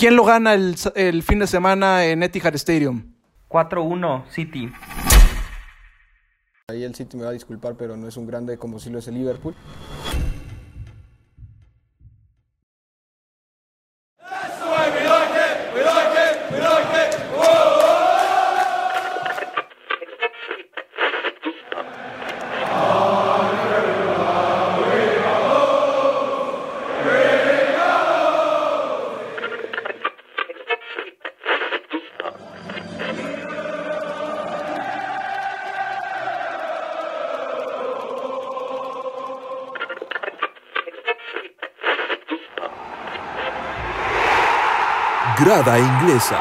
¿Quién lo gana el, el fin de semana en Etihad Stadium? 4-1 City. Ahí el City me va a disculpar, pero no es un grande como si lo es el Liverpool. Inglesa.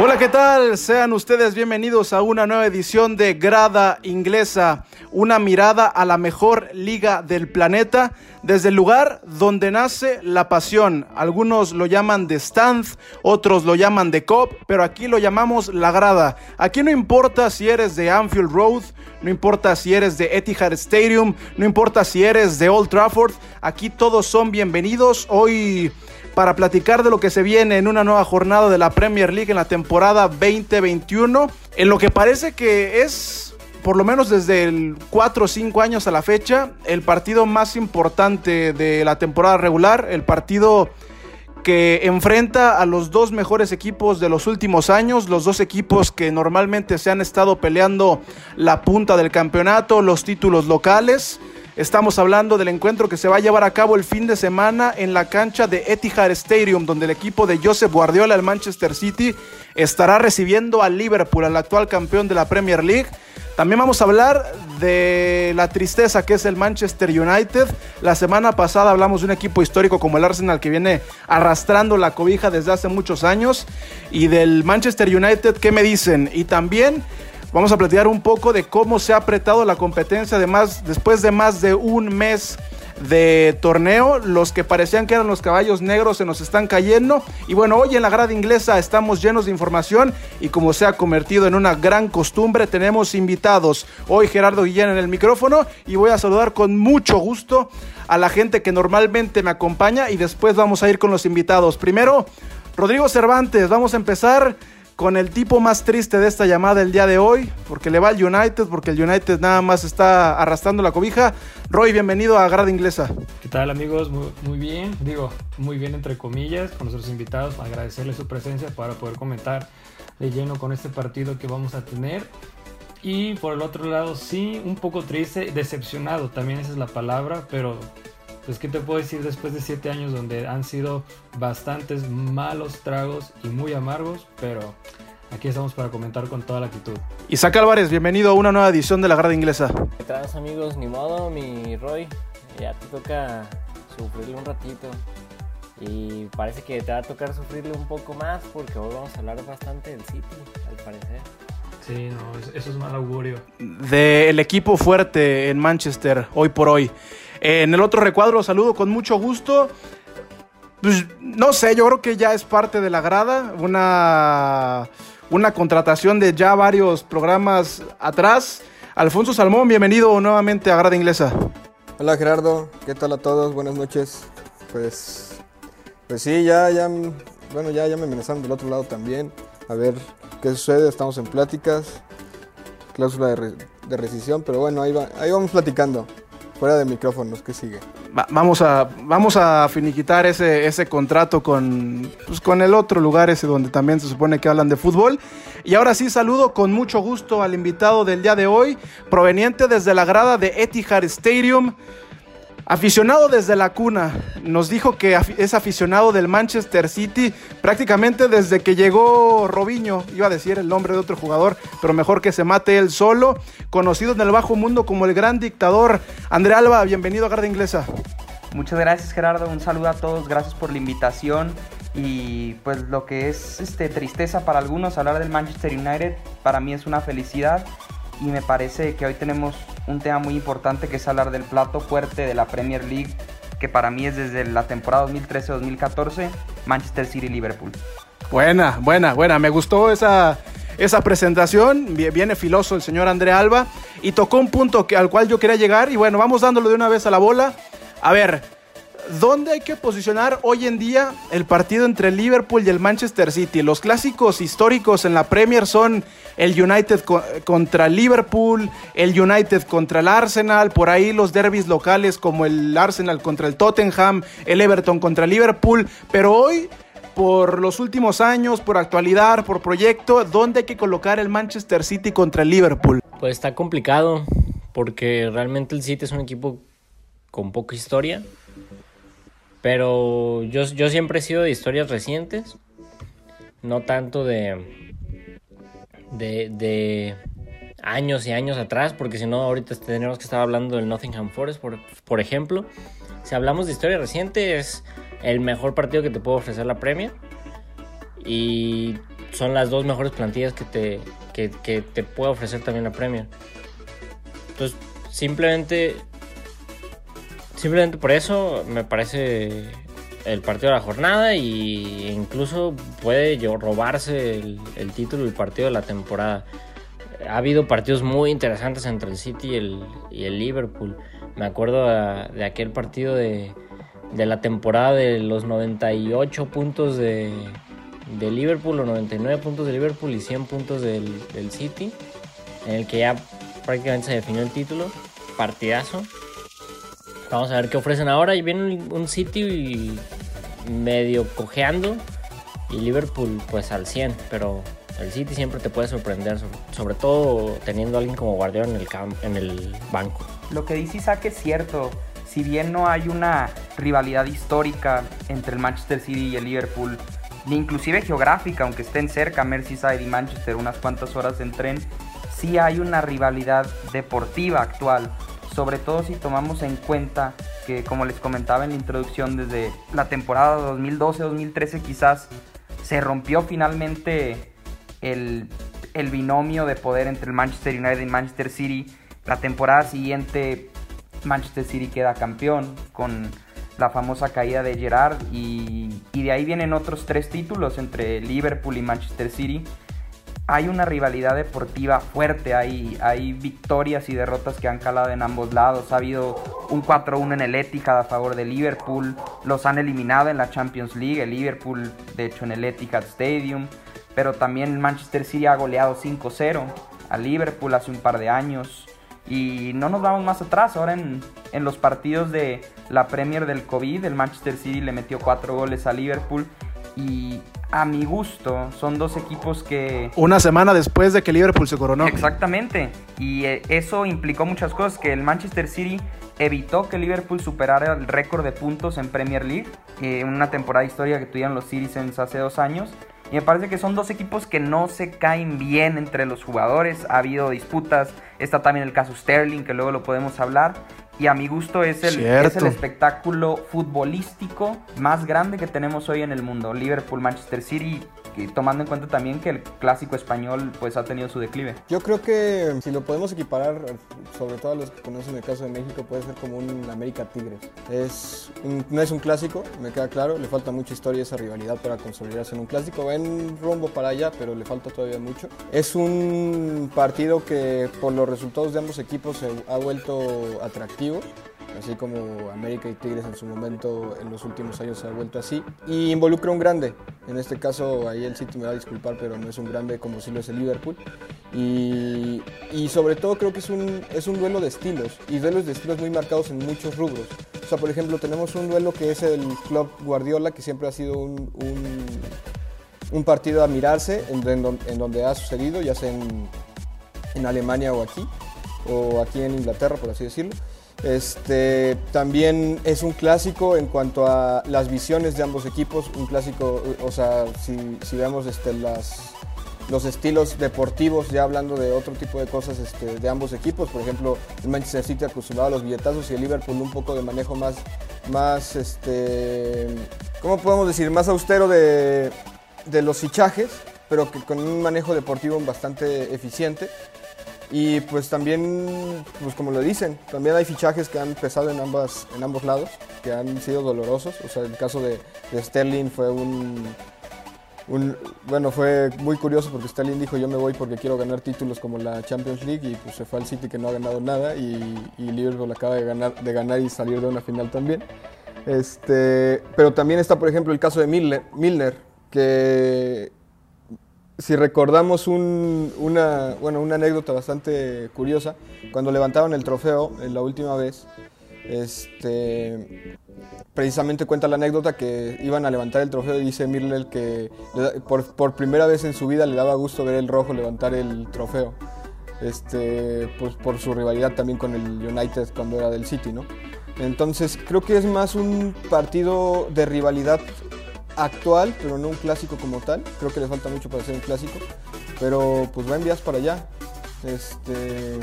Hola, ¿qué tal? Sean ustedes bienvenidos a una nueva edición de Grada Inglesa, una mirada a la mejor liga del planeta desde el lugar donde nace la pasión. Algunos lo llaman de stand, otros lo llaman de cop, pero aquí lo llamamos la grada. Aquí no importa si eres de Anfield Road, no importa si eres de Etihad Stadium, no importa si eres de Old Trafford, aquí todos son bienvenidos. Hoy para platicar de lo que se viene en una nueva jornada de la Premier League en la temporada 2021, en lo que parece que es, por lo menos desde el 4 o 5 años a la fecha, el partido más importante de la temporada regular, el partido que enfrenta a los dos mejores equipos de los últimos años, los dos equipos que normalmente se han estado peleando la punta del campeonato, los títulos locales. Estamos hablando del encuentro que se va a llevar a cabo el fin de semana en la cancha de Etihad Stadium, donde el equipo de Joseph Guardiola, el Manchester City, estará recibiendo al Liverpool, al actual campeón de la Premier League. También vamos a hablar de la tristeza que es el Manchester United. La semana pasada hablamos de un equipo histórico como el Arsenal que viene arrastrando la cobija desde hace muchos años. Y del Manchester United, ¿qué me dicen? Y también Vamos a platicar un poco de cómo se ha apretado la competencia además después de más de un mes de torneo. Los que parecían que eran los caballos negros se nos están cayendo. Y bueno, hoy en la grada inglesa estamos llenos de información y como se ha convertido en una gran costumbre, tenemos invitados. Hoy Gerardo Guillén en el micrófono y voy a saludar con mucho gusto a la gente que normalmente me acompaña y después vamos a ir con los invitados. Primero, Rodrigo Cervantes, vamos a empezar con el tipo más triste de esta llamada el día de hoy, porque le va al United, porque el United nada más está arrastrando la cobija. Roy, bienvenido a Grada Inglesa. ¿Qué tal amigos? Muy, bien, digo, muy bien entre comillas, con nuestros invitados, agradecerles su presencia para poder comentar de lleno con este partido que vamos a tener. Y por el otro lado, sí, un poco triste, decepcionado, también esa es la palabra, pero pues qué te puedo decir después de siete años donde han sido bastantes malos tragos y muy amargos, pero aquí estamos para comentar con toda la actitud. Isaac Álvarez, bienvenido a una nueva edición de la Grada Inglesa. ¿Qué tal amigos? Ni modo, mi Roy, ya te toca sufrirle un ratito. Y parece que te va a tocar sufrirle un poco más porque hoy vamos a hablar bastante del City, al parecer. Sí, no, eso es mal augurio. Del equipo fuerte en Manchester, hoy por hoy. En el otro recuadro saludo con mucho gusto. Pues, no sé, yo creo que ya es parte de la grada. Una, una contratación de ya varios programas atrás. Alfonso Salmón, bienvenido nuevamente a Grada Inglesa. Hola Gerardo, ¿qué tal a todos? Buenas noches. Pues, pues sí, ya, ya, bueno, ya, ya me amenazaron del otro lado también. A ver qué sucede, estamos en pláticas, cláusula de, de rescisión, pero bueno, ahí, va, ahí vamos platicando. Fuera de micrófonos, ¿qué sigue? vamos, a, vamos a finiquitar ese, ese contrato con, pues, con el otro lugar, ese donde también se supone que hablan de fútbol. Y ahora sí saludo con mucho gusto al invitado del día de hoy, proveniente desde la grada de Etihad Stadium. Aficionado desde la cuna, nos dijo que es aficionado del Manchester City prácticamente desde que llegó Robinho, iba a decir el nombre de otro jugador, pero mejor que se mate él solo, conocido en el bajo mundo como el gran dictador. André Alba, bienvenido a Garda Inglesa. Muchas gracias Gerardo, un saludo a todos, gracias por la invitación y pues lo que es este, tristeza para algunos hablar del Manchester United, para mí es una felicidad y me parece que hoy tenemos un tema muy importante que es hablar del plato fuerte de la Premier League, que para mí es desde la temporada 2013-2014, Manchester City-Liverpool. Buena, buena, buena, me gustó esa, esa presentación, viene filoso el señor André Alba y tocó un punto que, al cual yo quería llegar y bueno, vamos dándolo de una vez a la bola. A ver, ¿dónde hay que posicionar hoy en día el partido entre el Liverpool y el Manchester City? Los clásicos históricos en la Premier son el United co- contra Liverpool, el United contra el Arsenal, por ahí los derbis locales como el Arsenal contra el Tottenham, el Everton contra Liverpool, pero hoy por los últimos años, por actualidad, por proyecto, ¿dónde hay que colocar el Manchester City contra el Liverpool? Pues está complicado porque realmente el City es un equipo con poca historia. Pero yo, yo siempre he sido de historias recientes, no tanto de, de, de años y años atrás, porque si no ahorita tendríamos que estar hablando del Nottingham Forest, por, por ejemplo. Si hablamos de historia reciente, es el mejor partido que te puede ofrecer la Premier. Y son las dos mejores plantillas que te, que, que te puede ofrecer también la Premier. Entonces, simplemente, simplemente por eso me parece el partido de la jornada y incluso puede robarse el, el título el partido de la temporada. Ha habido partidos muy interesantes entre el City y el, y el Liverpool. Me acuerdo de aquel partido de, de la temporada de los 98 puntos de, de Liverpool, o 99 puntos de Liverpool y 100 puntos del, del City, en el que ya prácticamente se definió el título. Partidazo. Vamos a ver qué ofrecen ahora. Y viene un, City medio cojeando y Liverpool pues al 100, pero el City siempre te puede sorprender, sobre, todo teniendo a alguien como Guardiola en el, en el banco. Lo que dice Isaac es cierto. Si bien no hay una rivalidad histórica entre el Manchester City y el Liverpool, ni inclusive geográfica, aunque estén cerca Merseyside y Manchester unas cuantas horas en tren, sí hay una rivalidad deportiva actual. Sobre todo si tomamos en cuenta que, como les comentaba en la introducción, desde la temporada 2012-2013 quizás se rompió finalmente el, el binomio de poder entre el Manchester United y Manchester City. La temporada siguiente Manchester City queda campeón con la famosa caída de Gerrard y, y de ahí vienen otros tres títulos entre Liverpool y Manchester City. Hay una rivalidad deportiva fuerte, hay, hay victorias y derrotas que han calado en ambos lados. Ha habido un 4-1 en el Etihad a favor de Liverpool, los han eliminado en la Champions League, el Liverpool de hecho en el Etihad Stadium, pero también el Manchester City ha goleado 5-0 a Liverpool hace un par de años. Y no nos vamos más atrás, ahora en, en los partidos de la Premier del COVID, el Manchester City le metió 4 goles a Liverpool y a mi gusto son dos equipos que Una semana después de que Liverpool se coronó. Exactamente. Y eh, eso implicó muchas cosas, que el Manchester City evitó que Liverpool superara el récord de puntos en Premier League, eh, una temporada histórica que tuvieron los Citizens hace dos años. Y me parece que son dos equipos que no se caen bien entre los jugadores. Ha habido disputas. Está también el caso Sterling, que luego lo podemos hablar. Y a mi gusto es el, es el espectáculo futbolístico más grande que tenemos hoy en el mundo. Liverpool-Manchester City, y tomando en cuenta también que el clásico español pues ha tenido su declive. Yo creo que si lo podemos equiparar, sobre todo a los que conocen el caso de México, puede ser como un América Tigres. Es no es un clásico, me queda claro, le falta mucha historia esa rivalidad para consolidarse en un clásico. Va en rumbo para allá, pero le falta todavía mucho. Es un partido que por los resultados de ambos equipos se ha vuelto atractivo así como América y Tigres en su momento en los últimos años se ha vuelto así. Y involucra un grande, en este caso ahí el City me va a disculpar, pero no es un grande como si lo es el Liverpool. Y, y sobre todo creo que es un, es un duelo de estilos, y duelos de estilos muy marcados en muchos rubros. O sea, por ejemplo, tenemos un duelo que es el Club Guardiola, que siempre ha sido un, un, un partido a mirarse en, en en donde ha sucedido, ya sea en, en Alemania o aquí, o aquí en Inglaterra, por así decirlo. Este, también es un clásico en cuanto a las visiones de ambos equipos, un clásico, o sea, si, si vemos este, las, los estilos deportivos, ya hablando de otro tipo de cosas este, de ambos equipos, por ejemplo, el Manchester City acostumbrado a los billetazos y el Liverpool un poco de manejo más, más este, ¿cómo podemos decir? Más austero de, de los fichajes, pero que con un manejo deportivo bastante eficiente. Y pues también, pues como lo dicen, también hay fichajes que han pesado en, ambas, en ambos lados, que han sido dolorosos. O sea, el caso de, Sterling fue un, un- Bueno, fue muy curioso porque Sterling dijo yo me voy porque quiero ganar títulos como la Champions League y pues se fue al City que no ha ganado nada y, y Liverpool acaba de ganar, de ganar y salir de una final también. Este, pero también está, por ejemplo, el caso de Milner, Milner que si recordamos un- una, bueno, una anécdota bastante curiosa, cuando levantaron el trofeo en la última vez, este, precisamente cuenta la anécdota que iban a levantar el trofeo y dice Milner que por, por primera vez en su vida le daba gusto ver el rojo levantar el trofeo. Este, pues por su rivalidad también con el United cuando era del City, ¿no? Entonces creo que es más un partido de rivalidad actual, pero no un clásico como tal. Creo que le falta mucho para ser un clásico, pero pues va en vías para allá. Este,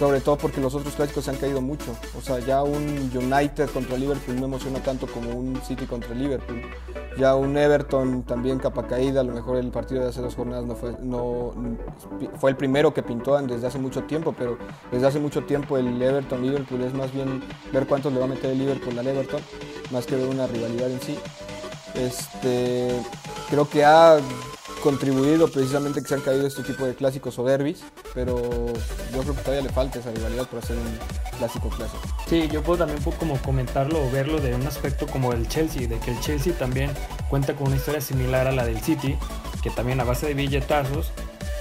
sobre todo porque los otros clásicos se han caído mucho. O sea, ya un United contra Liverpool no emociona tanto como un City contra Liverpool. Ya un Everton también capa caída. A lo mejor el partido de hace dos jornadas no fue, no, fue el primero que pintó desde hace mucho tiempo, pero desde hace mucho tiempo el Everton Liverpool es más bien ver cuántos le va a meter el Liverpool al Everton, más que ver una rivalidad en sí. Este, creo que ha contribuido precisamente que se han caído este tipo de clásicos o derbis, pero yo creo que todavía le falta esa rivalidad para ser un clásico clásico. Sí, yo puedo también como comentarlo o verlo de un aspecto como el Chelsea, de que el Chelsea también cuenta con una historia similar a la del City, que también a base de billetazos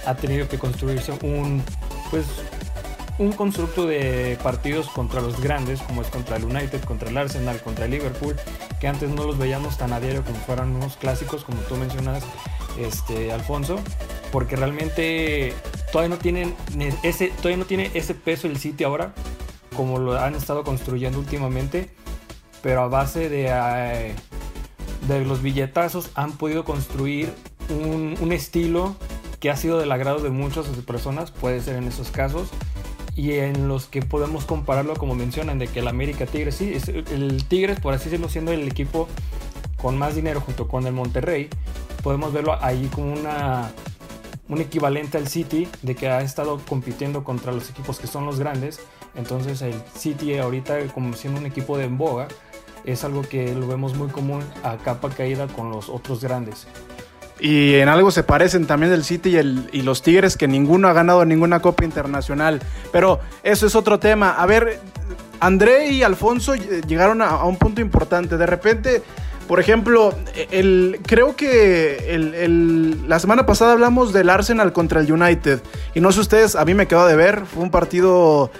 ha tenido que construirse un pues un constructo de partidos contra los grandes, como es contra el United, contra el Arsenal, contra el Liverpool, que antes no los veíamos tan a diario como fueran unos clásicos, como tú mencionas, este, Alfonso, porque realmente todavía no tienen ese, todavía no tiene ese peso el City ahora, como lo han estado construyendo últimamente, pero a base de, eh, de los billetazos han podido construir un, un estilo que ha sido del agrado de muchas personas, puede ser en esos casos, y en los que podemos compararlo como mencionan de que el América Tigres sí es el Tigres por así decirlo siendo el equipo con más dinero junto con el Monterrey podemos verlo ahí como una un equivalente al City de que ha estado compitiendo contra los equipos que son los grandes. Entonces el City ahorita como siendo un equipo de boga es algo que lo vemos muy común a capa caída con los otros grandes y en algo se parecen también el City y, el, y, los Tigres, que ninguno ha ganado ninguna Copa Internacional. Pero eso es otro tema. A ver, André y Alfonso llegaron a, a un punto importante. De repente, por ejemplo, el, creo que el, el, la semana pasada hablamos del Arsenal contra el United. Y no sé ustedes, a mí me quedó de ver. Fue un partido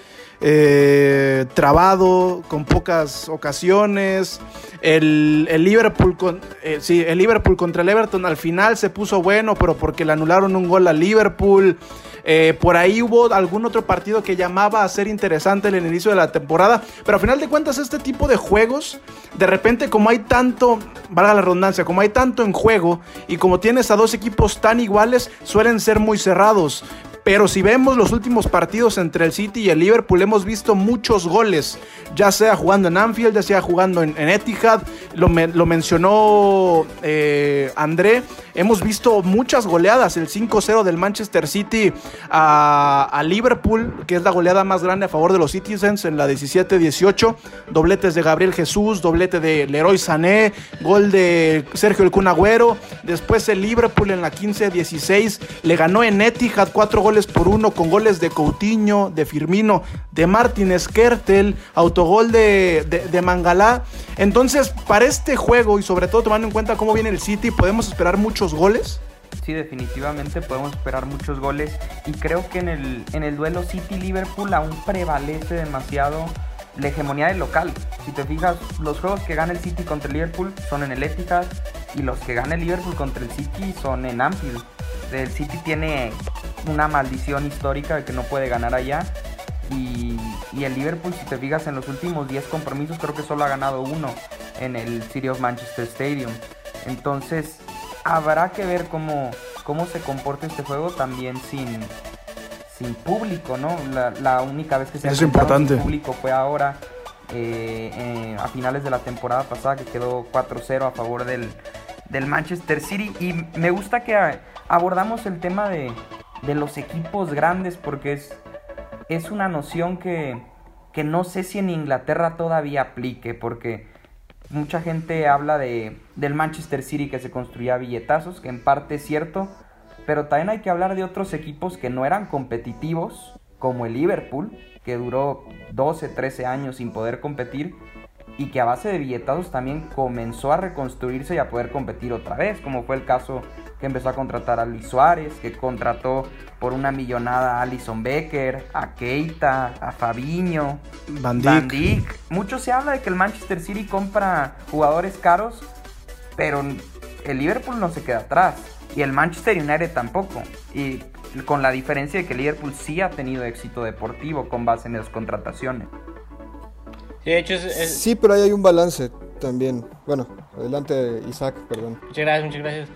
eh, trabado, con pocas ocasiones. El, el Liverpool con, eh, sí, el Liverpool contra el Everton al final se puso bueno, pero porque le anularon un gol al Liverpool. Eh, por ahí hubo algún otro partido que llamaba a ser interesante en el inicio de la temporada. Pero a final de cuentas, este tipo de juegos, de repente, como hay tanto, valga la redundancia, como hay tanto en juego y como tienes a dos equipos tan iguales, suelen ser muy cerrados. Pero si vemos los últimos partidos entre el City y el Liverpool, hemos visto muchos goles, ya sea jugando en Anfield, ya sea jugando en, Etihad, lo mencionó eh, André, hemos visto muchas goleadas, el 5-0 del Manchester City a, Liverpool, que es la goleada más grande a favor de los Citizens en la 17-18, dobletes de Gabriel Jesús, doblete de Leroy Sané, gol de Sergio El Kun Agüero, después el Liverpool en la 15-16 le ganó en Etihad 4 goles por uno con goles de Coutinho, de Firmino, de Martin Skertel, autogol de, de, de. Entonces, para este juego y sobre todo tomando en cuenta cómo viene el City, ¿podemos esperar muchos goles? Sí, definitivamente podemos esperar muchos goles y creo que en el, en el duelo City-Liverpool aún prevalece demasiado la hegemonía del local. Si te fijas, los juegos que gana el City contra el Liverpool son en el Etihad y los que gana el Liverpool contra el City son en Anfield. El City tiene una maldición histórica de que no puede ganar allá. Y, y, el Liverpool, si te fijas en los últimos 10 compromisos, creo que solo ha ganado uno en el City of Manchester Stadium. Entonces, habrá que ver cómo, cómo se comporta este juego también sin, sin público, ¿no? La, la única vez que se ha es importante. sin público fue ahora, eh, eh, a finales de la temporada pasada, que quedó 4-0 a favor del, del Manchester City. Y me gusta que abordamos el tema de, de los equipos grandes porque es, es una noción que, que, no sé si en Inglaterra todavía aplique porque mucha gente habla de, del Manchester City que se construía billetazos, que en parte es cierto, pero también hay que hablar de otros equipos que no eran competitivos, como el Liverpool, que duró 12, 13 años sin poder competir, y que a base de billetazos también comenzó a reconstruirse y a poder competir otra vez, como fue el caso que empezó a contratar a Luis Suárez, que contrató por una millonada a Alison Becker, a Keita, a Fabiño, Van. Dijk. Mucho se habla de que el Manchester City compra jugadores caros, pero el Liverpool no se queda atrás. Y el Manchester United tampoco. Y con la diferencia de que el Liverpool sí ha tenido éxito deportivo con base en las contrataciones. Sí, de hecho, es, es- Sí, pero ahí hay un balance también. Bueno, adelante Isaac, perdón. Muchas gracias, muchas gracias.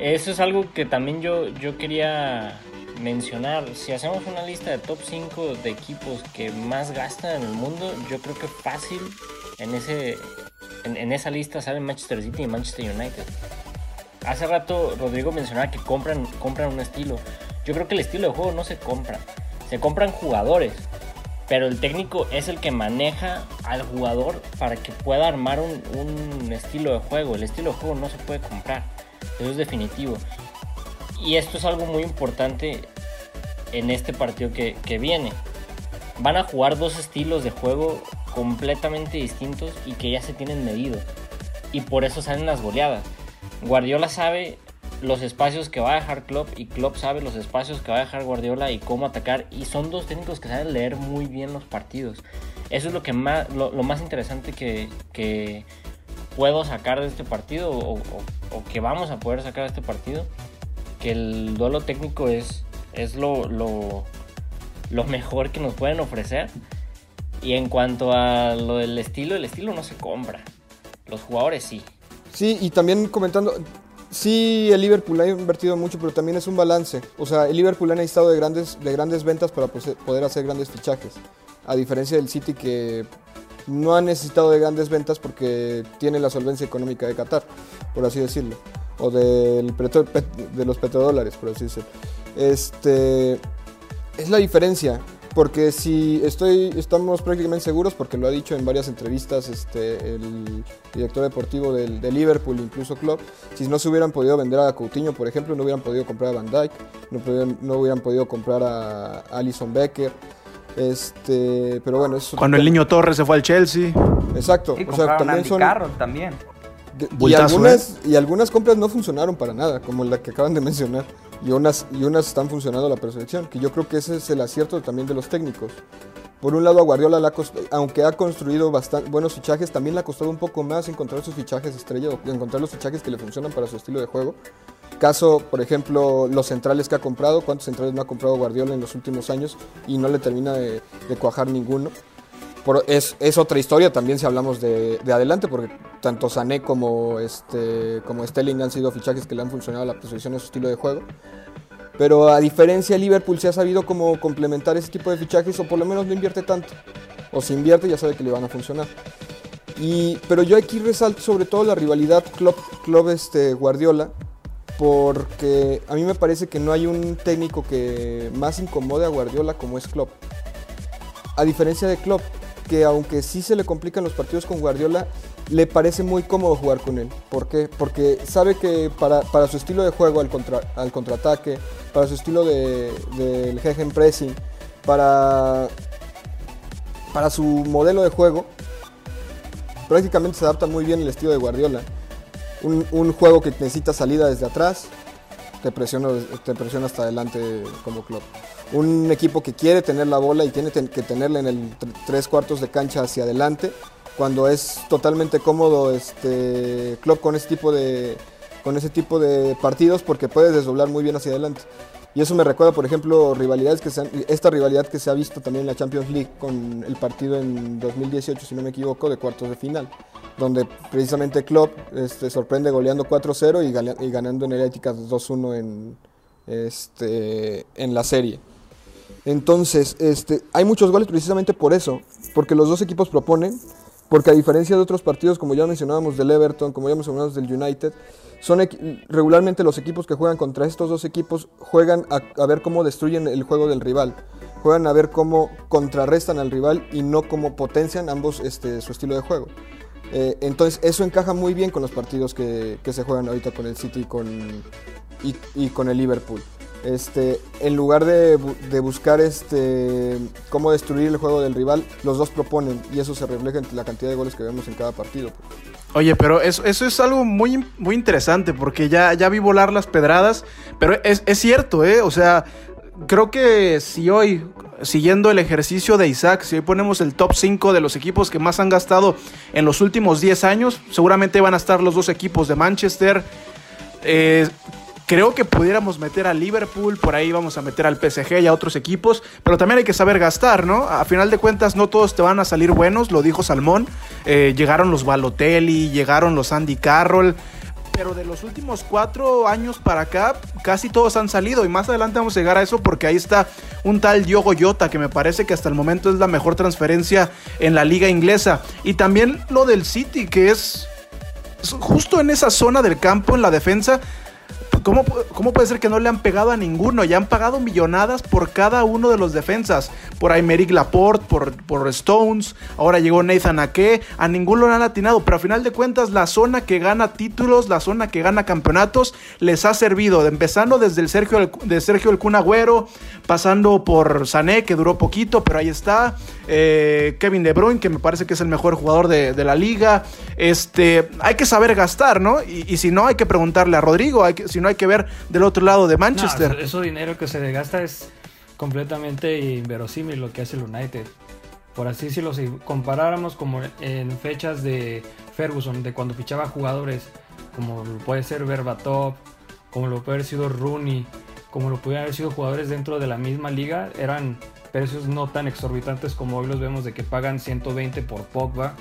Eso es algo que también yo, yo quería mencionar. Si hacemos una lista de top 5 de equipos que más gastan en el mundo, yo creo que fácil en, ese, en, en esa lista salen Manchester City y Manchester United. Hace rato Rodrigo mencionaba que compran, compran un estilo. Yo creo que el estilo de juego no se compra. Se compran jugadores. Pero el técnico es el que maneja al jugador para que pueda armar un, un estilo de juego. El estilo de juego no se puede comprar. Eso es definitivo. Y esto es algo muy importante en este partido que, que viene. Van a jugar dos estilos de juego completamente distintos y que ya se tienen medidos. Y por eso salen las goleadas. Guardiola sabe los espacios que va a dejar Klopp y Klopp sabe los espacios que va a dejar Guardiola y cómo atacar y son dos técnicos que saben leer muy bien los partidos. Eso es lo que más lo, más interesante que, que puedo sacar de este partido o que vamos a poder sacar de este partido. Que el duelo técnico es, es lo, lo, lo mejor que nos pueden ofrecer. Y en cuanto a lo del estilo, el estilo no se compra. Los jugadores sí. Sí, y también comentando, sí, el Liverpool ha invertido mucho, pero también es un balance. O sea, el Liverpool ha necesitado de grandes, de grandes ventas para poder hacer grandes fichajes. A diferencia del City que no ha necesitado de grandes ventas porque tiene la solvencia económica de Qatar, por así decirlo. O del de los petrodólares, por así decirlo. Este, es la diferencia. Porque si estoy, estamos prácticamente seguros, porque lo ha dicho en varias entrevistas este, el director deportivo del, de Liverpool, incluso Klopp, si no se hubieran podido vender a Coutinho, por ejemplo, no hubieran podido comprar a Van Dijk, no, hubieran podido comprar a Alison Becker. Este, pero bueno, eso Cuando el niño Torres se fue al Chelsea. Exacto, Y o sea, compraron a también Andy son Carroll también. y Bultazo, algunas y algunas compras no funcionaron para nada, como la que acaban de mencionar, y unas y unas están funcionando a la perfección, que yo creo que ese es el acierto también de los técnicos. Por un lado a Guardiola, cost- aunque ha construido bastante buenos fichajes, también le ha costado un poco más encontrar sus fichajes estrella encontrar los fichajes que le funcionan para su estilo de juego. Caso, por ejemplo, los centrales que ha comprado, cuántos centrales no ha comprado Guardiola en los últimos años y no le termina de cuajar ninguno. Por- es, otra historia también si hablamos de, de adelante, porque tanto Sané como, este, como Sterling han sido fichajes que le han funcionado a la posición de su estilo de juego. Pero a diferencia de Liverpool se ha sabido cómo complementar ese tipo de fichajes o por lo menos no invierte tanto. O si invierte ya sabe que le van a funcionar. Y, pero yo aquí resalto sobre todo la rivalidad club este, Guardiola, porque a mí me parece que no hay un técnico que más incomode a Guardiola como es Klopp. A diferencia de Klopp, que aunque sí se le complican los partidos con Guardiola, le parece muy cómodo jugar con él. ¿Por qué? Porque sabe que para, para su estilo de juego al, contra, al contraataque, para su estilo de, del Gegen pressing, para, para su modelo de juego, prácticamente se adapta muy bien el estilo de Guardiola. Un, juego que necesita salida desde atrás, te te presiona hasta adelante como club. Un equipo que quiere tener la bola y tiene que tenerla en el tr- tres cuartos de cancha hacia adelante, cuando es totalmente cómodo este Klopp con ese tipo de con ese tipo de partidos porque puede desdoblar muy bien hacia adelante. Y eso me recuerda, por ejemplo, rivalidades que se esta rivalidad que se ha visto también en la Champions League con el partido en 2018, si no me equivoco, de cuartos de final, donde precisamente Klopp este, sorprende goleando 4-0 y, ganando en el Etihad 2-1 en, este, en la serie. Entonces, este, hay muchos goles precisamente por eso, porque los dos equipos proponen, porque a diferencia de otros partidos, como ya mencionábamos del Everton, como ya mencionábamos del United, son regularmente los equipos que juegan contra estos dos equipos juegan a, ver cómo destruyen el juego del rival, juegan a ver cómo contrarrestan al rival y no cómo potencian ambos este, su estilo de juego. Eh, entonces eso encaja muy bien con los partidos que, se juegan ahorita con el City y con, y con el Liverpool. Este, en lugar de, de buscar este, cómo destruir el juego del rival, los dos proponen y eso se refleja en la cantidad de goles que vemos en cada partido. Oye, pero eso, eso es algo muy, muy interesante porque ya, ya vi volar las pedradas, pero es, es cierto, ¿eh? O sea, creo que si hoy, siguiendo el ejercicio de Isaac, si hoy ponemos el top 5 de los equipos que más han gastado en los últimos 10 años, seguramente van a estar los dos equipos de Manchester. Eh, creo que pudiéramos meter a Liverpool, por ahí vamos a meter al PSG y a otros equipos, pero también hay que saber gastar, ¿no? A final de cuentas no todos te van a salir buenos, lo dijo Salmón, Eh, llegaron los Balotelli, llegaron los Andy Carroll, pero de los últimos cuatro años para acá, casi todos han salido. Y más adelante vamos a llegar a eso porque ahí está un tal Diogo Jota, que me parece que hasta el momento es la mejor transferencia en la liga inglesa. Y también lo del City, que es justo en esa zona del campo, en la defensa. ¿Cómo, pu- ¿Cómo puede ser que no le han pegado a ninguno? Ya han pagado millonadas por cada uno de los defensas. Por Aymeric Laporte, por, Stones. Ahora llegó Nathan Ake. A ninguno le han atinado. Pero a final de cuentas, la zona que gana títulos, la zona que gana campeonatos, les ha servido. Empezando desde el Sergio, el- de Sergio el pasando por Sané, que duró poquito, pero ahí está. Eh, Kevin De Bruyne, que me parece que es el mejor jugador de, la liga. Este, hay que saber gastar, ¿no? Y, si no, hay que preguntarle a Rodrigo. si no, hay que ver del otro lado de Manchester. eso, eso dinero que se gasta es completamente inverosímil lo que hace el United. Por así decirlo, si comparáramos como en fechas de Ferguson, de cuando fichaba jugadores como lo puede ser Berbatov, como lo puede haber sido Rooney, como lo pudieran haber sido jugadores dentro de la misma liga, eran precios no tan exorbitantes como hoy los vemos de que pagan 120 por Pogba,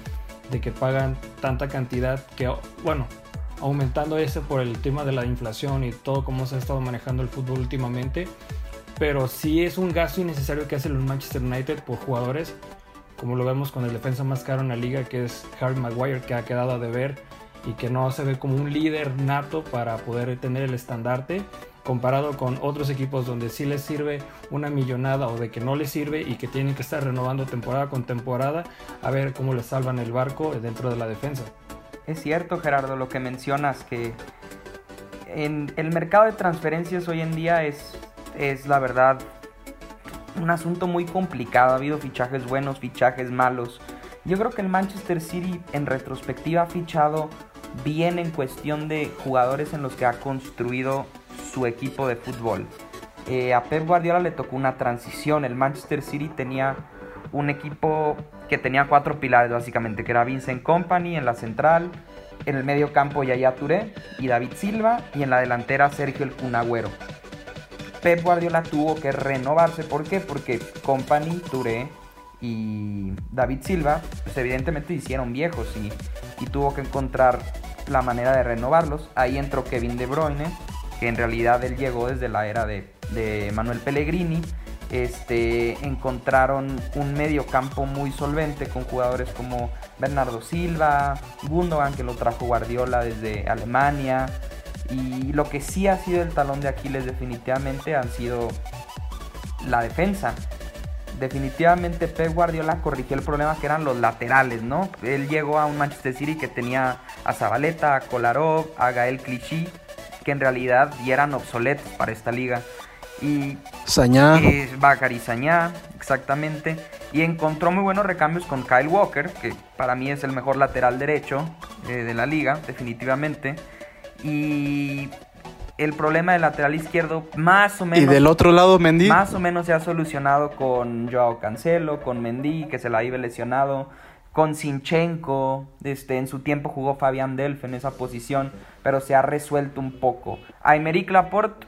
de que pagan tanta cantidad que, bueno, aumentando eso por el tema de la inflación y todo cómo se ha estado manejando el fútbol últimamente. Pero sí es un gasto innecesario que hace el Manchester United por jugadores, como lo vemos con el defensa más caro en la liga, que es Harry Maguire, que ha quedado a deber y que no se ve como un líder nato para poder tener el estandarte, comparado con otros equipos donde sí les sirve una millonada o de que no les sirve y que tienen que estar renovando temporada con temporada a ver cómo les salvan el barco dentro de la defensa. Es cierto, Gerardo, lo que mencionas, que en el mercado de transferencias hoy en día es, es la verdad un asunto muy complicado. Ha habido fichajes buenos, fichajes malos. Yo creo que el Manchester City en retrospectiva ha fichado bien en cuestión de jugadores en los que ha construido su equipo de fútbol. Eh, a Pep Guardiola le tocó una transición. El Manchester City tenía un equipo que tenía cuatro pilares básicamente, que era Vincent Company en la central, en el medio campo Yaya Touré y David Silva y en la delantera Sergio el Kun Agüero. Pep Guardiola tuvo que renovarse, ¿por qué? Porque Company, Touré y David Silva, pues evidentemente hicieron viejos y, y tuvo que encontrar la manera de renovarlos. Ahí entró Kevin De Bruyne, que en realidad él llegó desde la era de, de Manuel Pellegrini. Este, encontraron un medio campo muy solvente con jugadores como Bernardo Silva, Gundogan que lo trajo Guardiola desde Alemania y lo que sí ha sido el talón de Aquiles definitivamente han sido la defensa. Definitivamente Pep Guardiola corrigió el problema que eran los laterales, ¿no? Él llegó a un Manchester City que tenía a Zabaleta, a Kolarov, a Gael Clichy, que en realidad eran obsoletos para esta liga. Y Sañá. eh, Bakary Sañá, exactamente. Y encontró muy buenos recambios con Kyle Walker, que para mí es el mejor lateral derecho eh, de la liga, definitivamente. Y el problema del lateral izquierdo, más o Y menos. del otro lado, Mendy. Más o menos se ha solucionado con Joao Cancelo, con Mendy, que se la iba lesionado, con Sinchenko, este, en su tiempo jugó Fabián Delf en esa posición, pero se ha resuelto un poco. Aymeric Laporte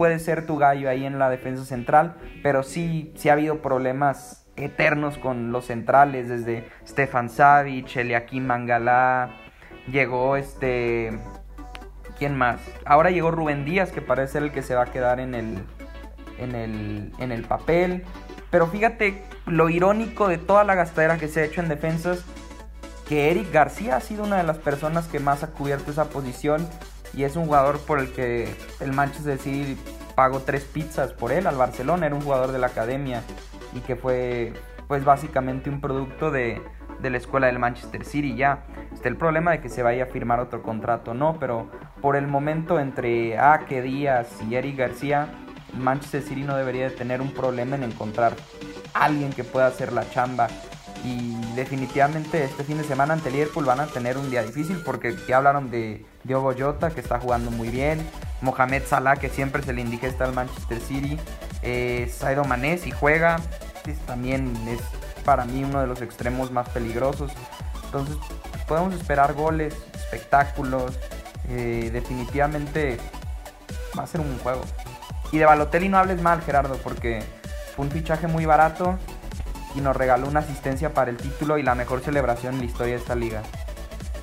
puede ser tu gallo ahí en la defensa central, pero sí, sí ha habido problemas eternos con los centrales, desde Stefan Savic, Eliakim Mangalá, llegó este... ¿Quién más? Ahora llegó Rubén Díaz, que parece el que se va a quedar en el, en el, en el papel. Pero fíjate lo irónico de toda la gastadera que se ha hecho en defensas, que Eric García ha sido una de las personas que más ha cubierto esa posición y es un jugador por el que el Manchester City pagó tres pizzas por él al Barcelona, era un jugador de la academia y que fue pues básicamente un producto de, de la escuela del Manchester City ya. Está el problema de que se vaya a firmar otro contrato, no, pero por el momento entre Ake Díaz y Eric García Manchester City no debería de tener un problema en encontrar alguien que pueda hacer la chamba. Y definitivamente este fin de semana ante Liverpool van a tener un día difícil porque ya hablaron de Diogo Jota que está jugando muy bien, Mohamed Salah que siempre se le indica está al Manchester City, eh, Saido Mané si juega, pues, también es para mí uno de los extremos más peligrosos. Entonces podemos esperar goles, espectáculos, eh, definitivamente va a ser un juego. Y de Balotelli no hables mal, Gerardo, porque fue un fichaje muy barato y nos regaló una asistencia para el título y la mejor celebración en la historia de esta liga.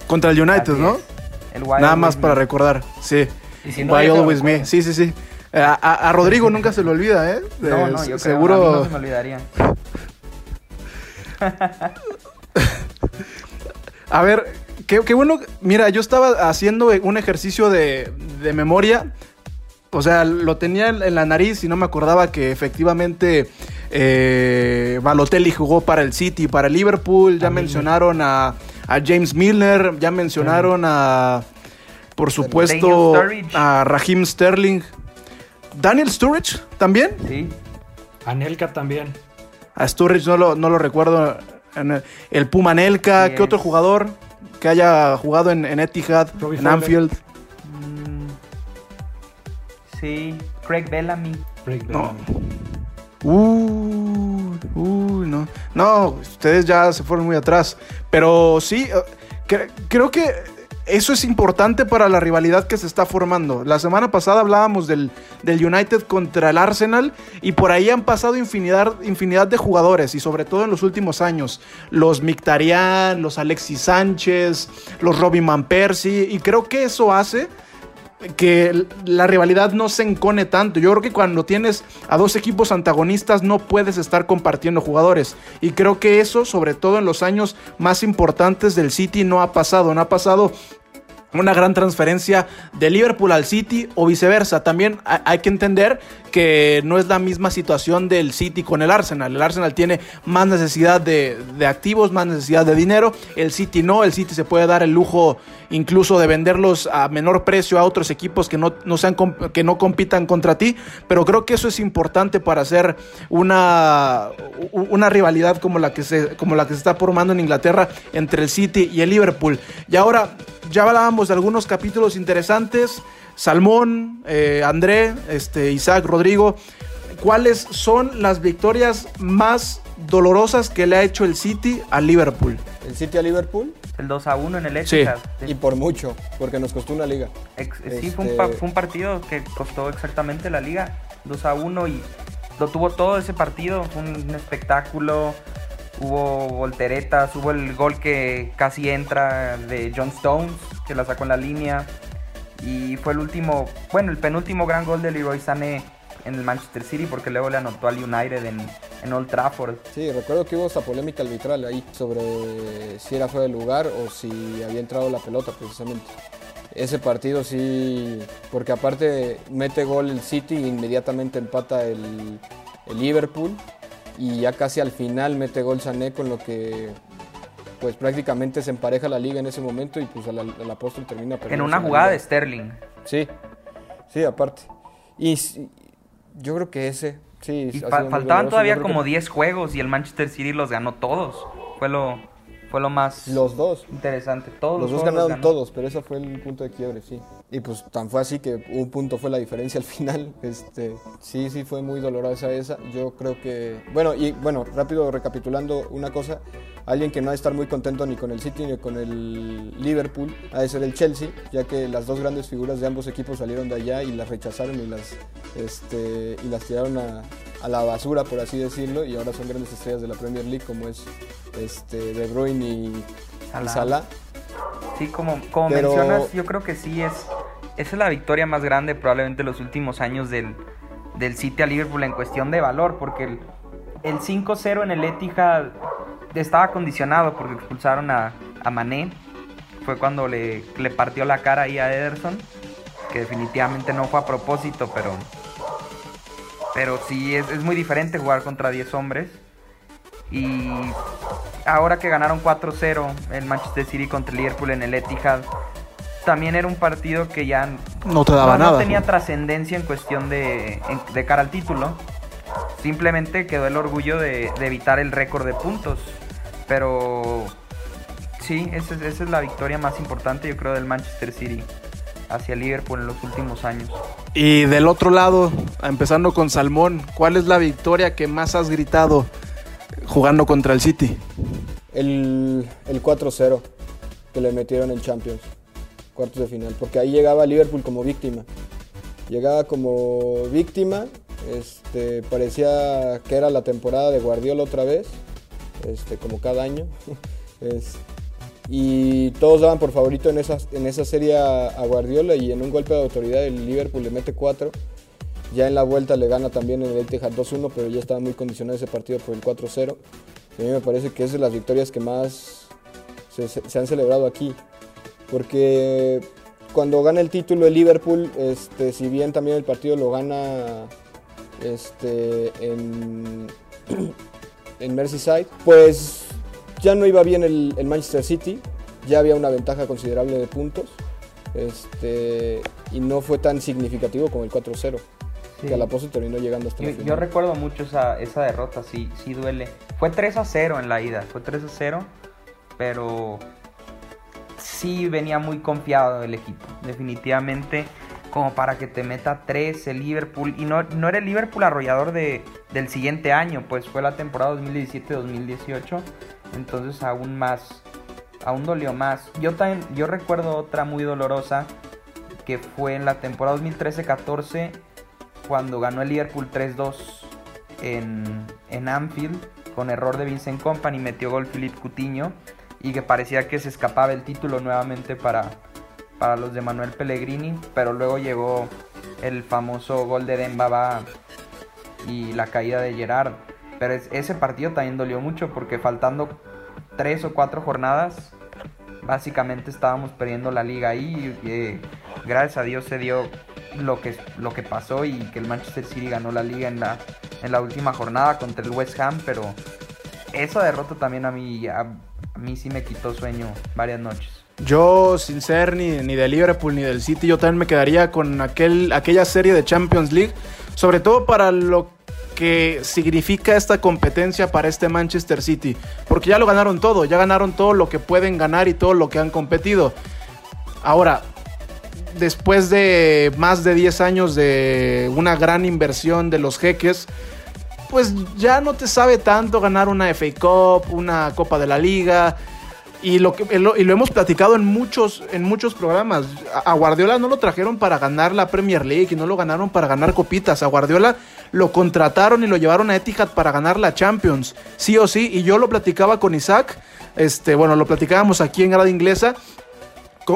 Contra el United, Así ¿no? es. El Wild Nada más With para Me. recordar, sí. Y si no, lo always me. Sí, sí, sí. Eh, A, a- a Rodrigo nunca se le olvida, ¿eh? No, no, yo creo, seguro. a mí no se me olvidaría. A ver, qué, qué bueno. Mira, yo estaba haciendo un ejercicio de, de memoria. O sea, lo tenía en, la nariz y no me acordaba que efectivamente eh, Balotelli jugó para el City, para el Liverpool. Ya mencionaron a, a James Milner, ya mencionaron a, por supuesto, a Raheem Sterling. Daniel Sturridge también. Sí, Anelka también. A Sturridge no lo, no lo recuerdo. El, Pumanelka, Así ¿qué otro jugador que haya jugado en, en Etihad, Robbie en Fowler. Anfield? Mm, sí, Craig Bellamy. No. Bellamy. Uh, uh, no. No, ustedes ya se fueron muy atrás. Pero sí, eh, cre- creo que eso es importante para la rivalidad que se está formando. La semana pasada hablábamos del, del United contra el Arsenal y por ahí han pasado infinidad, infinidad de jugadores y sobre todo en los últimos años. Los Mictarian, los Alexis Sánchez, los Robin Van Persie y creo que eso hace que la rivalidad no se encone tanto. Yo creo que cuando tienes a dos equipos antagonistas no puedes estar compartiendo jugadores. Y creo que eso, sobre todo en los años más importantes del City, no ha pasado. No ha pasado una gran transferencia de Liverpool al City o viceversa. También ha- hay que entender que no es la misma situación del City con el Arsenal. El Arsenal tiene más necesidad de, activos, más necesidad de dinero. El City no. El City se puede dar el lujo incluso de venderlos a menor precio a otros equipos que no, no sean, que no compitan contra ti. Pero creo que eso es importante para hacer una, una rivalidad como la, que se, como la que se está formando en Inglaterra entre el City y el Liverpool. Y ahora ya hablábamos de algunos capítulos interesantes. Salmón, eh, André, este, Isaac, Rodrigo. ¿Cuáles son las victorias más dolorosas que le ha hecho el City al Liverpool? El City a Liverpool El 2 a 1 en el Sí. Etihad. y por mucho, porque nos costó una liga. Ex- Sí, fue un, Este- pa- fue un partido que costó exactamente la liga, 2 a 1 y lo tuvo todo ese partido, fue un, un espectáculo, hubo volteretas, hubo el gol que casi entra de John Stones, que la sacó en la línea, y fue el último, bueno, el penúltimo gran gol de Leroy Sané en el Manchester City, porque luego le anotó al United en, en Old Trafford. Sí, recuerdo que hubo esta polémica arbitral ahí sobre si era fuera de lugar o si había entrado la pelota precisamente. Ese partido sí, porque aparte mete gol el City e inmediatamente empata el, el Liverpool y ya casi al final mete gol Sané con lo que pues prácticamente se empareja la liga en ese momento y pues al apóstol termina En perdiendo una esa jugada de. Sterling. Sí, sí, aparte. Y yo creo que ese, sí. Y fa- faltaban todavía como que 10 juegos y el Manchester City los ganó todos. Fue lo, fue lo más Los dos. interesante. Todos Los dos juegos ganaron ganó. todos, pero ese fue el punto de quiebre, sí. Y pues tan fue así que un punto fue la diferencia al final. Este, sí, sí fue muy dolorosa esa. Yo creo que, bueno, y bueno, rápido recapitulando una cosa, alguien que no ha de estar muy contento ni con el City ni con el Liverpool ha de ser el Chelsea, ya que las dos grandes figuras de ambos equipos salieron de allá y las rechazaron y las, este, y las tiraron a, a la basura, por así decirlo, y ahora son grandes estrellas de la Premier League como es este, De Bruyne y y Salah. Salah. Sí, como, como Pero- mencionas, yo creo que sí es. Esa es la victoria más grande probablemente de los últimos años del, del City a Liverpool en cuestión de valor, porque el, el 5-0 en el Etihad estaba condicionado porque expulsaron a, a Mané. Fue cuando le, le partió la cara ahí a Ederson, que definitivamente no fue a propósito, pero, pero sí es, es muy diferente jugar contra 10 hombres. Y ahora que ganaron 4-0 el Manchester City contra el Liverpool en el Etihad, también era un partido que ya No te daba no, no nada. tenía trascendencia en cuestión de, de cara al título. Simplemente quedó el orgullo de, de evitar el récord de puntos. Pero sí, esa, es- esa es la victoria más importante, yo creo, del Manchester City hacia Liverpool en los últimos años. Y del otro lado, empezando con Salmón, ¿cuál es la victoria que más has gritado jugando contra el City? El, el 4-0 que le metieron en Champions, cuartos de final, porque ahí llegaba Liverpool como víctima. Llegaba como víctima, este, parecía que era la temporada de Guardiola otra vez, este, como cada año. y todos daban por favorito en esa, en esa serie a, Guardiola y en un golpe de autoridad el Liverpool le mete 4. Ya en la vuelta le gana también el Etihad 2-1, pero ya estaba muy condicionado ese partido por el 4-0. A mí me parece que es de las victorias que más se, se- se han celebrado aquí. Porque cuando gana el título el Liverpool, este, si bien también el partido lo gana este, en, en Merseyside, pues ya no iba bien el, el Manchester City, ya había una ventaja considerable de puntos. Este, y no fue tan significativo como el 4-0, Sí. que a la postre terminó llegando hasta Yo, la yo final. recuerdo mucho esa, esa derrota, sí, sí duele. Fue 3 a 0 en la ida, fue 3 a 0, pero sí venía muy confiado el equipo, definitivamente, como para que te meta 3 el Liverpool. Y no, no era el Liverpool arrollador de, del siguiente año, pues fue la temporada 2017-2018, entonces aún más, aún dolió más. Yo, también, yo recuerdo otra muy dolorosa, que fue en la temporada 2013-14 cuando ganó el Liverpool 3-2 en, en Anfield con error de Vincent Company, metió gol Philippe Coutinho y que parecía que se escapaba el título nuevamente para, para los de Manuel Pellegrini, pero luego llegó el famoso gol de Dembaba y la caída de Gerard. Pero es- ese partido también dolió mucho porque faltando tres o cuatro jornadas, básicamente estábamos perdiendo la liga ahí. Y, eh, gracias a Dios se dio lo que, lo que pasó y que el Manchester City ganó la liga en la, en la última jornada contra el West Ham, pero esa derrota también a mí, a, a mí sí me quitó sueño varias noches. Yo, sin ser ni, ni de Liverpool ni del City, yo también me quedaría con aquel, aquella serie de Champions League, sobre todo para lo que significa esta competencia para este Manchester City, porque ya lo ganaron todo, ya ganaron todo lo que pueden ganar y todo lo que han competido. Ahora, después de más de 10 años de una gran inversión de los jeques, pues ya no te sabe tanto ganar una FA Cup, una Copa de la Liga. Y lo, que, y lo hemos platicado en muchos, en muchos programas. A, Guardiola no lo trajeron para ganar la Premier League y no lo ganaron para ganar copitas. A Guardiola lo contrataron y lo llevaron a Etihad para ganar la Champions. Sí o sí. Y yo lo platicaba con Isaac. Este, bueno, lo platicábamos aquí en grada inglesa.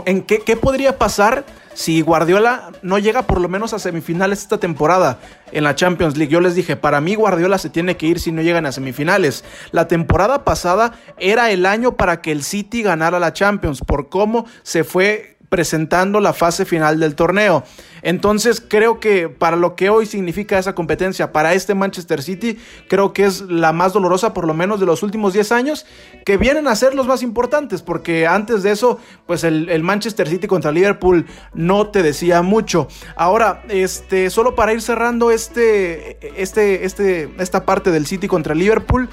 ¿En qué, qué podría pasar si Guardiola no llega por lo menos a semifinales esta temporada en la Champions League? Yo les dije, para mí Guardiola se tiene que ir si no llegan a semifinales. La temporada pasada era el año para que el City ganara la Champions por cómo se fue presentando la fase final del torneo. Entonces creo que para lo que hoy significa esa competencia, para este Manchester City, creo que es la más dolorosa por lo menos de los últimos 10 años, que vienen a ser los más importantes, porque antes de eso, pues el, Manchester City contra Liverpool no te decía mucho. Ahora, este, solo para ir cerrando este, este, este, esta parte del City contra Liverpool.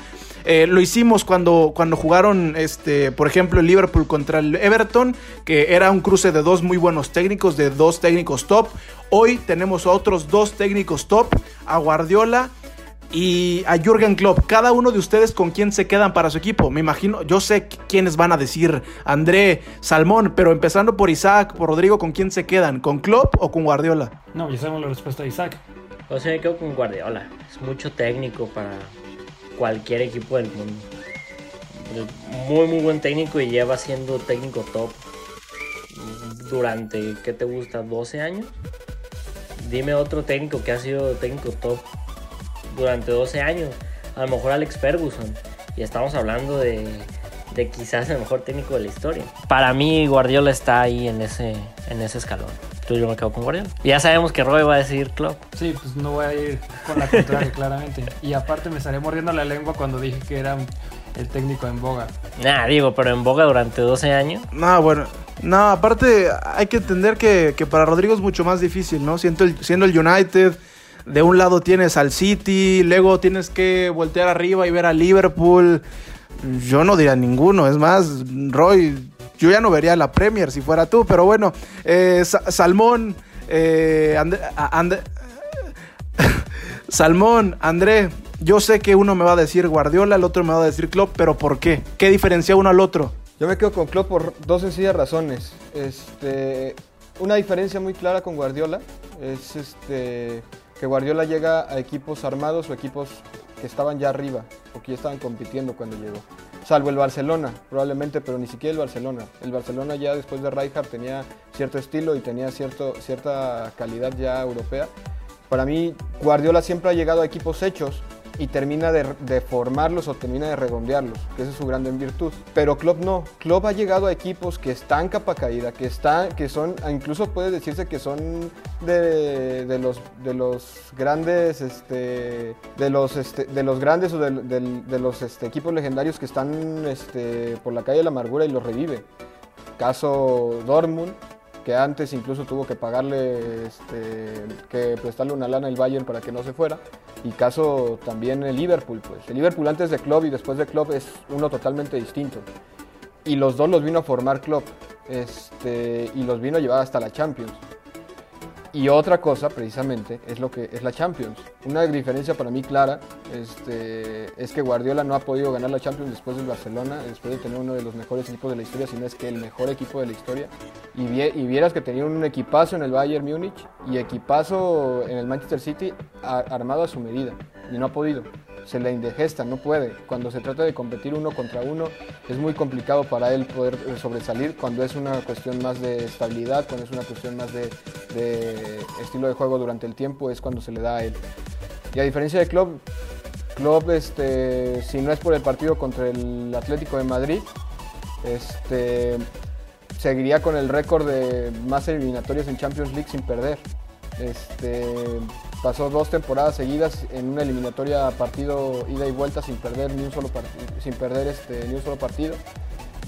Eh, lo hicimos cuando, cuando jugaron, este, por ejemplo, el Liverpool contra el Everton, que era un cruce de dos muy buenos técnicos, de dos técnicos top. Hoy tenemos a otros dos técnicos top, a Guardiola y a Jürgen Klopp. Cada uno de ustedes con quién se quedan para su equipo. Me imagino, yo sé quiénes van a decir André, Salmón, pero empezando por Isaac, por Rodrigo, ¿con quién se quedan? ¿Con Klopp o con Guardiola? No, ya sabemos la respuesta de Isaac. O sea, me quedo con Guardiola. Es mucho técnico para cualquier equipo del mundo. Muy, muy buen técnico y lleva siendo técnico top durante, ¿qué te gusta? ¿12 años? Dime otro técnico que ha sido técnico top durante 12 años. A lo mejor Alex Ferguson. Y estamos hablando de, de quizás el mejor técnico de la historia. Para mí Guardiola está ahí en ese, en ese escalón. Entonces yo me quedo con Guardiola. Y ya sabemos que Roy va a decir Klopp. Sí, pues no voy a ir con la contraria, claramente. Y aparte me estaré mordiendo la lengua cuando dije que era el técnico en boga. Nah, digo, pero en boga durante 12 años. No, bueno, No, aparte hay que entender que, que para Rodrigo es mucho más difícil, ¿no? Siendo el, siendo el United, de un lado tienes al City, luego tienes que voltear arriba y ver a Liverpool. Yo no diría ninguno, es más, Roy, yo ya no vería la Premier si fuera tú, pero bueno, eh, Sa- Salmón, eh, And- Salmón, André, yo sé que uno me va a decir Guardiola, el otro me va a decir Klopp, pero ¿por qué? ¿Qué diferencia uno al otro? Yo me quedo con Klopp por dos sencillas razones. Este, una diferencia muy clara con Guardiola es este, que Guardiola llega a equipos armados o equipos que estaban ya arriba o que ya estaban compitiendo cuando llegó. Salvo el Barcelona, probablemente, pero ni siquiera el Barcelona. El Barcelona ya después de Rijkaard tenía cierto estilo y tenía cierto, cierta calidad ya europea. Para mí, Guardiola siempre ha llegado a equipos hechos y termina de, de formarlos o termina de redondearlos, que esa es su grande virtud. Pero Klopp no. Klopp ha llegado a equipos que están capa caída, que están, que son, incluso puede decirse que son de, de los, de los grandes, este, de los, este, de los grandes o de los este, equipos legendarios que están este, por la calle de la amargura y los revive. Caso Dortmund, que antes incluso tuvo que pagarle, este, que prestarle una lana al Bayern para que no se fuera. Y caso también el Liverpool, pues. El Liverpool antes de Klopp y después de Klopp es uno totalmente distinto. Y los dos los vino a formar Klopp. Este, y los vino a llevar hasta la Champions. Y otra cosa, precisamente, es lo que es la Champions. Una diferencia para mí clara este, es que Guardiola no ha podido ganar la Champions después del Barcelona, después de tener uno de los mejores equipos de la historia, sino es que el mejor equipo de la historia. Y, y vieras que tenía un equipazo en el Bayern Múnich y equipazo en el Manchester City armado a su medida. Y no ha podido. Se le indigesta, no puede. Cuando se trata de competir uno contra uno, es muy complicado para él poder eh, sobresalir cuando es una cuestión más de estabilidad, cuando es una cuestión más de, estilo de juego durante el tiempo, es cuando se le da a él. Y a diferencia de Klopp, Klopp, este, si no es por el partido contra el Atlético de Madrid, este, seguiría con el récord de más eliminatorias en Champions League sin perder. Este, pasó dos temporadas seguidas en una eliminatoria partido ida y vuelta sin perder ni un solo partido, sin perder este, ni un solo partido.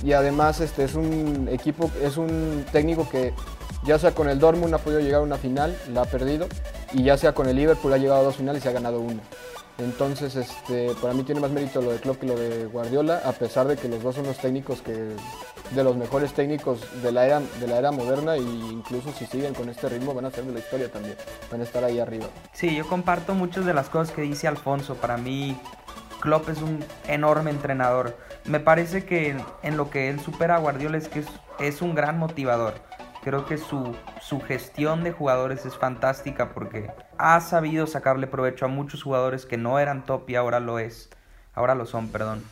Y además este, es un equipo, es un técnico que ya sea con el Dortmund ha podido llegar a una final, la ha perdido, y ya sea con el Liverpool ha llegado a dos finales y ha ganado una. Entonces, este, para mí tiene más mérito lo de Klopp que lo de Guardiola, a pesar de que los dos son los técnicos que de los mejores técnicos de la era moderna e incluso si siguen con este ritmo van a ser de la historia también, van a estar ahí arriba. Sí, yo comparto muchas de las cosas que dice Alfonso. Para mí, Klopp es un enorme entrenador. Me parece que en lo que él supera a Guardiola es que es, es un gran motivador. Creo que su, su gestión de jugadores es fantástica porque ha sabido sacarle provecho a muchos jugadores que no eran top y ahora lo es. Ahora lo son, perdón.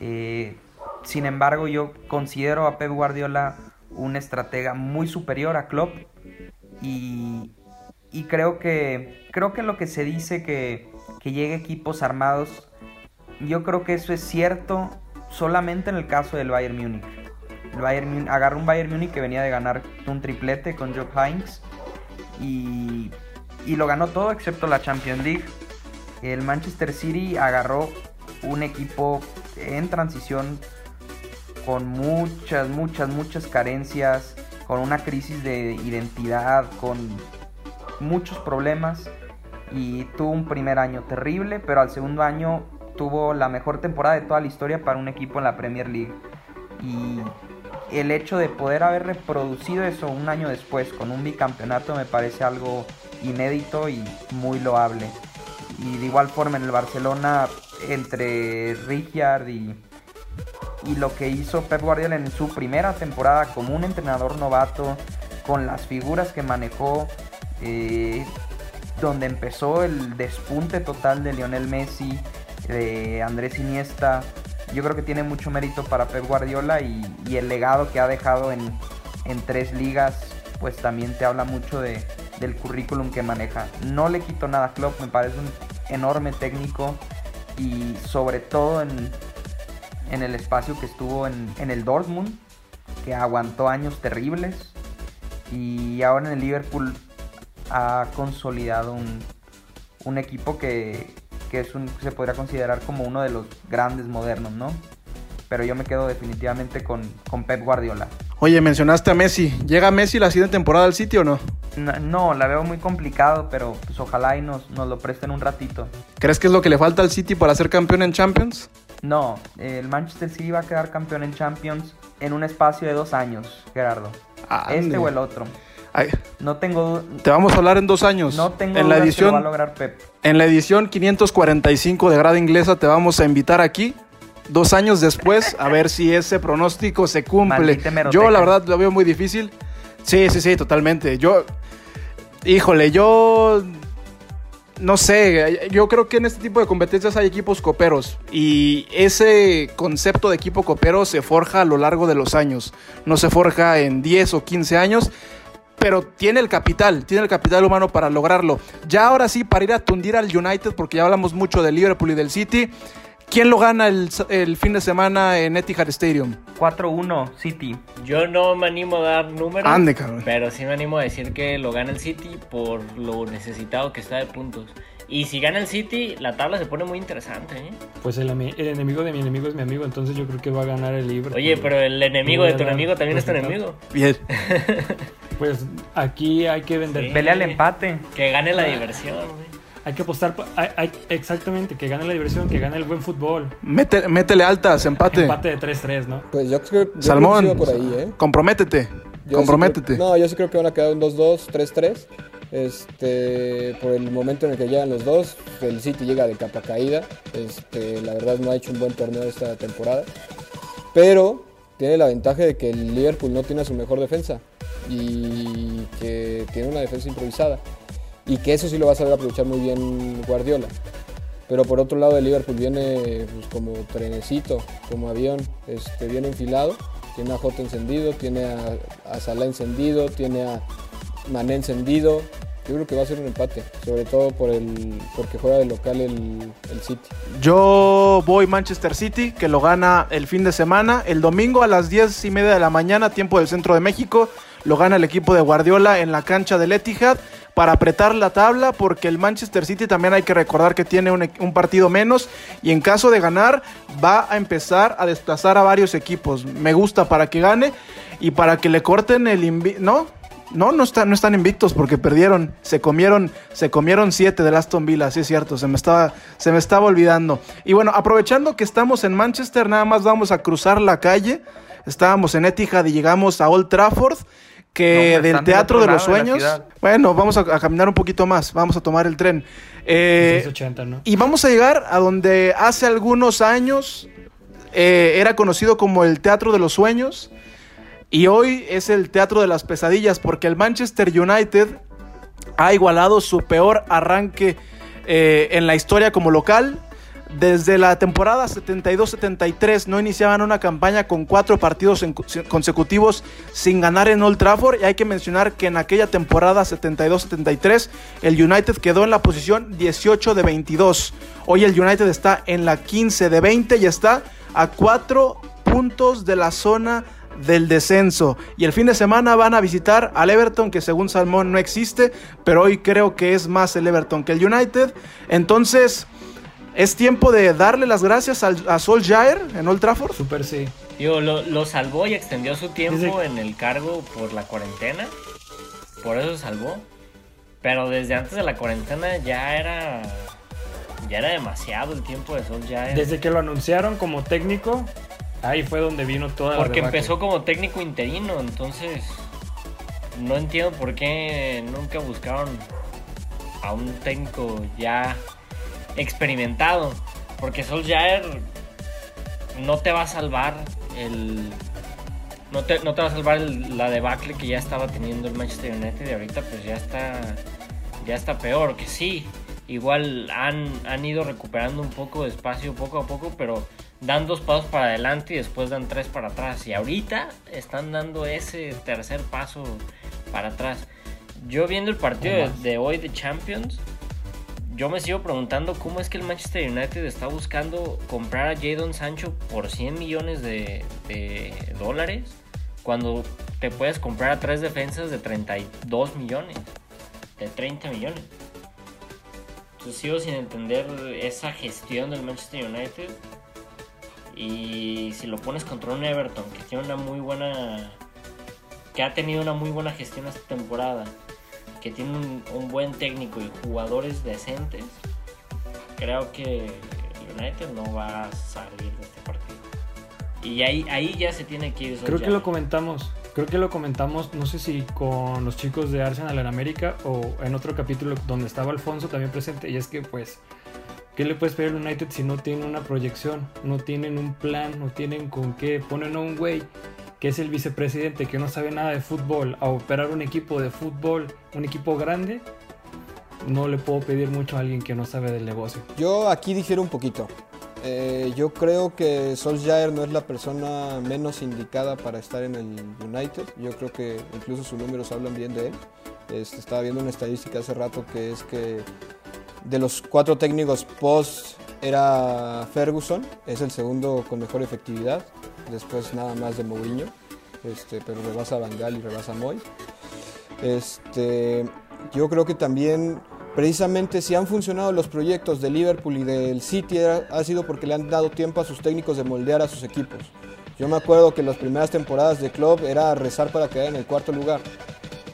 Eh, sin embargo, yo considero a Pep Guardiola un estratega muy superior a Klopp y, creo que creo que lo que se dice que, que llegue equipos armados, yo creo que eso es cierto solamente en el caso del Bayern Múnich. El Bayern agarró un Bayern Múnich que venía de ganar un triplete con Job Heinz y, y lo ganó todo excepto la Champions League. El Manchester City agarró un equipo en transición con muchas, muchas, muchas carencias, con una crisis de identidad, con muchos problemas y tuvo un primer año terrible, pero al segundo año tuvo la mejor temporada de toda la historia para un equipo en la Premier League. Y el hecho de poder haber reproducido eso un año después con un bicampeonato me parece algo inédito y muy loable. Y de igual forma en el Barcelona, entre Rijkaard y, lo que hizo Pep Guardiola en su primera temporada como un entrenador novato, con las figuras que manejó, eh, donde empezó el despunte total de Lionel Messi, de Andrés Iniesta. Yo creo que tiene mucho mérito para Pep Guardiola y, el legado que ha dejado en, en tres ligas, pues también te habla mucho de, del currículum que maneja. No le quito nada a Klopp, me parece un enorme técnico y sobre todo en, en el espacio que estuvo en, en el Dortmund, que aguantó años terribles y ahora en el Liverpool ha consolidado un, un equipo que, que es un, se podría considerar como uno de los grandes modernos, ¿no? Pero yo me quedo definitivamente con, con Pep Guardiola. Oye, mencionaste a Messi. ¿Llega Messi la siguiente temporada al City o no? No, no, la veo muy complicado, pero pues ojalá y nos, nos lo presten un ratito. ¿Crees que es lo que le falta al City para ser campeón en Champions? No, el Manchester City va a quedar campeón en Champions en un espacio de dos años, Gerardo. Ande. Este o el otro. Ay, No tengo, te vamos a hablar en dos años. no tengo en la dudas que lo va a edición, lograr Pep. en la edición 545 de Grada Inglesa te vamos a invitar aquí. Dos años después, a ver si ese pronóstico se cumple. Yo, la verdad, lo veo muy difícil. Sí, sí, sí, totalmente. Yo, híjole, yo no sé, yo creo que en este tipo de competencias hay equipos coperos y ese concepto de equipo copero se forja a lo largo de los años, no se forja en 10 o 15 años, pero tiene el capital, tiene el capital humano para lograrlo. Ya ahora sí, para ir a tundir al United, porque ya hablamos mucho del Liverpool y del City, ¿quién lo gana el, el fin de semana en Etihad Stadium? 4-1, City. Yo no me animo a dar números. Ande, cabrón. Pero sí me animo a decir que lo gana el City por lo necesitado que está de puntos. Y si gana el City, la tabla se pone muy interesante. ¿eh? Pues el, el enemigo de mi enemigo es mi amigo, entonces yo creo que va a ganar el Liverpool. Oye, pero el enemigo de tu enemigo también es tu enemigo. Bien. Pues aquí hay que vender. Sí. Pelea al empate. Que gane la diversión. güey. Hay que apostar, hay- hay- exactamente, que gane la diversión, que gane el buen fútbol. Mete- métele altas, empate. Empate de 3-3, ¿no? Pues yo creo, Salmón, que va por ahí, ¿eh? comprométete. Yo sí comprométete. creo- no, yo sí creo que van a quedar un 2-2, 3-3. Este, por el momento en el que llegan los dos, el City llega de capa caída. Este, la verdad no ha hecho un buen torneo esta temporada. Pero tiene la ventaja de que el Liverpool no tiene a su mejor defensa y que tiene una defensa improvisada. Y que eso sí lo va a saber aprovechar muy bien Guardiola. Pero por otro lado el Liverpool viene pues, como trenecito, como avión, este, viene enfilado. Tiene a Jota encendido, tiene a, a Salah encendido, tiene a Mané encendido. Yo creo que va a ser un empate, sobre todo por el, porque juega de local el, el City. Yo voy Manchester City, que lo gana el fin de semana. El domingo a las 10 y media de la mañana, tiempo del centro de México, lo gana el equipo de Guardiola en la cancha del Etihad para apretar la tabla, porque el Manchester City también hay que recordar que tiene un, partido menos y en caso de ganar va a empezar a desplazar a varios equipos. Me gusta para que gane y para que le corten el ¿No? No, no, están, no están invictos porque perdieron. Se comieron, se comieron siete del Aston Villa, sí es cierto, se me, estaba, se me estaba olvidando. Y bueno, aprovechando que estamos en Manchester, nada más vamos a cruzar la calle. Estábamos en Etihad y llegamos a Old Trafford, que No, pues, del Teatro de los de Sueños. bueno, vamos a, a caminar un poquito más, vamos a tomar el tren. Eh, 680, ¿no? y vamos a llegar a donde hace algunos años eh, era conocido como el Teatro de los Sueños y hoy es el Teatro de las Pesadillas porque el Manchester United ha igualado su peor arranque eh, en la historia como local. Desde la temporada 72-73 no iniciaban una campaña con cuatro partidos consecutivos sin ganar en Old Trafford. Y hay que mencionar que en aquella temporada 72-73 el United quedó en la posición 18 de 22. Hoy el United está en la 15 de 20 y está a cuatro puntos de la zona del descenso. Y el fin de semana van a visitar al Everton, que según Salmón no existe, pero hoy creo que es más el Everton que el United. Entonces, es tiempo de darle las gracias al, a Solskjaer en Old Trafford. Super sí. Digo, lo, lo salvó y extendió su tiempo Dice- en el cargo por la cuarentena. Por eso salvó. Pero desde antes de la cuarentena ya era. Ya era demasiado el tiempo de Sol ya. Desde que lo anunciaron como técnico, ahí fue donde vino toda la Porque empezó como técnico interino, entonces no entiendo por qué nunca buscaron a un técnico ya experimentado. Porque Solskjaer no te va a salvar el. No te, no te va a salvar el- la debacle que ya estaba teniendo el Manchester United y ahorita pues ya está. Ya está peor, que sí. Igual han, han ido recuperando un poco de espacio poco a poco, pero dan dos pasos para adelante y después dan tres para atrás. Y ahorita están dando ese tercer paso para atrás. Yo viendo el partido de, de hoy de Champions, yo me sigo preguntando cómo es que el Manchester United está buscando comprar a Jadon Sancho por 100 millones de, de dólares cuando te puedes comprar a tres defensas de 32 millones, de 30 millones. Sigo sin entender esa gestión del Manchester United. Y si lo pones contra un Everton que tiene una muy buena que ha tenido una muy buena gestión esta temporada, que tiene un, un buen técnico y jugadores decentes, creo que United no va a salir de este partido. Y ahí, ahí ya se tiene que ir. Creo que lo comentamos. Creo que lo comentamos, no sé si con los chicos de Arsenal en América o en otro capítulo donde estaba Alfonso también presente. Y es que, pues, ¿qué le puedes pedir al United si no tiene una proyección? No tienen un plan, no tienen con qué. Ponen a un güey que es el vicepresidente que no sabe nada de fútbol a operar un equipo de fútbol, un equipo grande. No le puedo pedir mucho a alguien que no sabe del negocio. Yo aquí difiero un poquito. Eh, yo creo que Solskjaer no es la persona menos indicada para estar en el United. Yo creo que incluso sus números hablan bien de él. Este, estaba viendo una estadística hace rato que es que de los cuatro técnicos post era Ferguson, es el segundo con mejor efectividad, después nada más de Mourinho, este, pero rebasa a Van Gaal y rebasa a Moy. Este, yo creo que también precisamente si han funcionado los proyectos de Liverpool y del City ha sido porque le han dado tiempo a sus técnicos de moldear a sus equipos. Yo me acuerdo que las primeras temporadas de club era rezar para quedar en el cuarto lugar.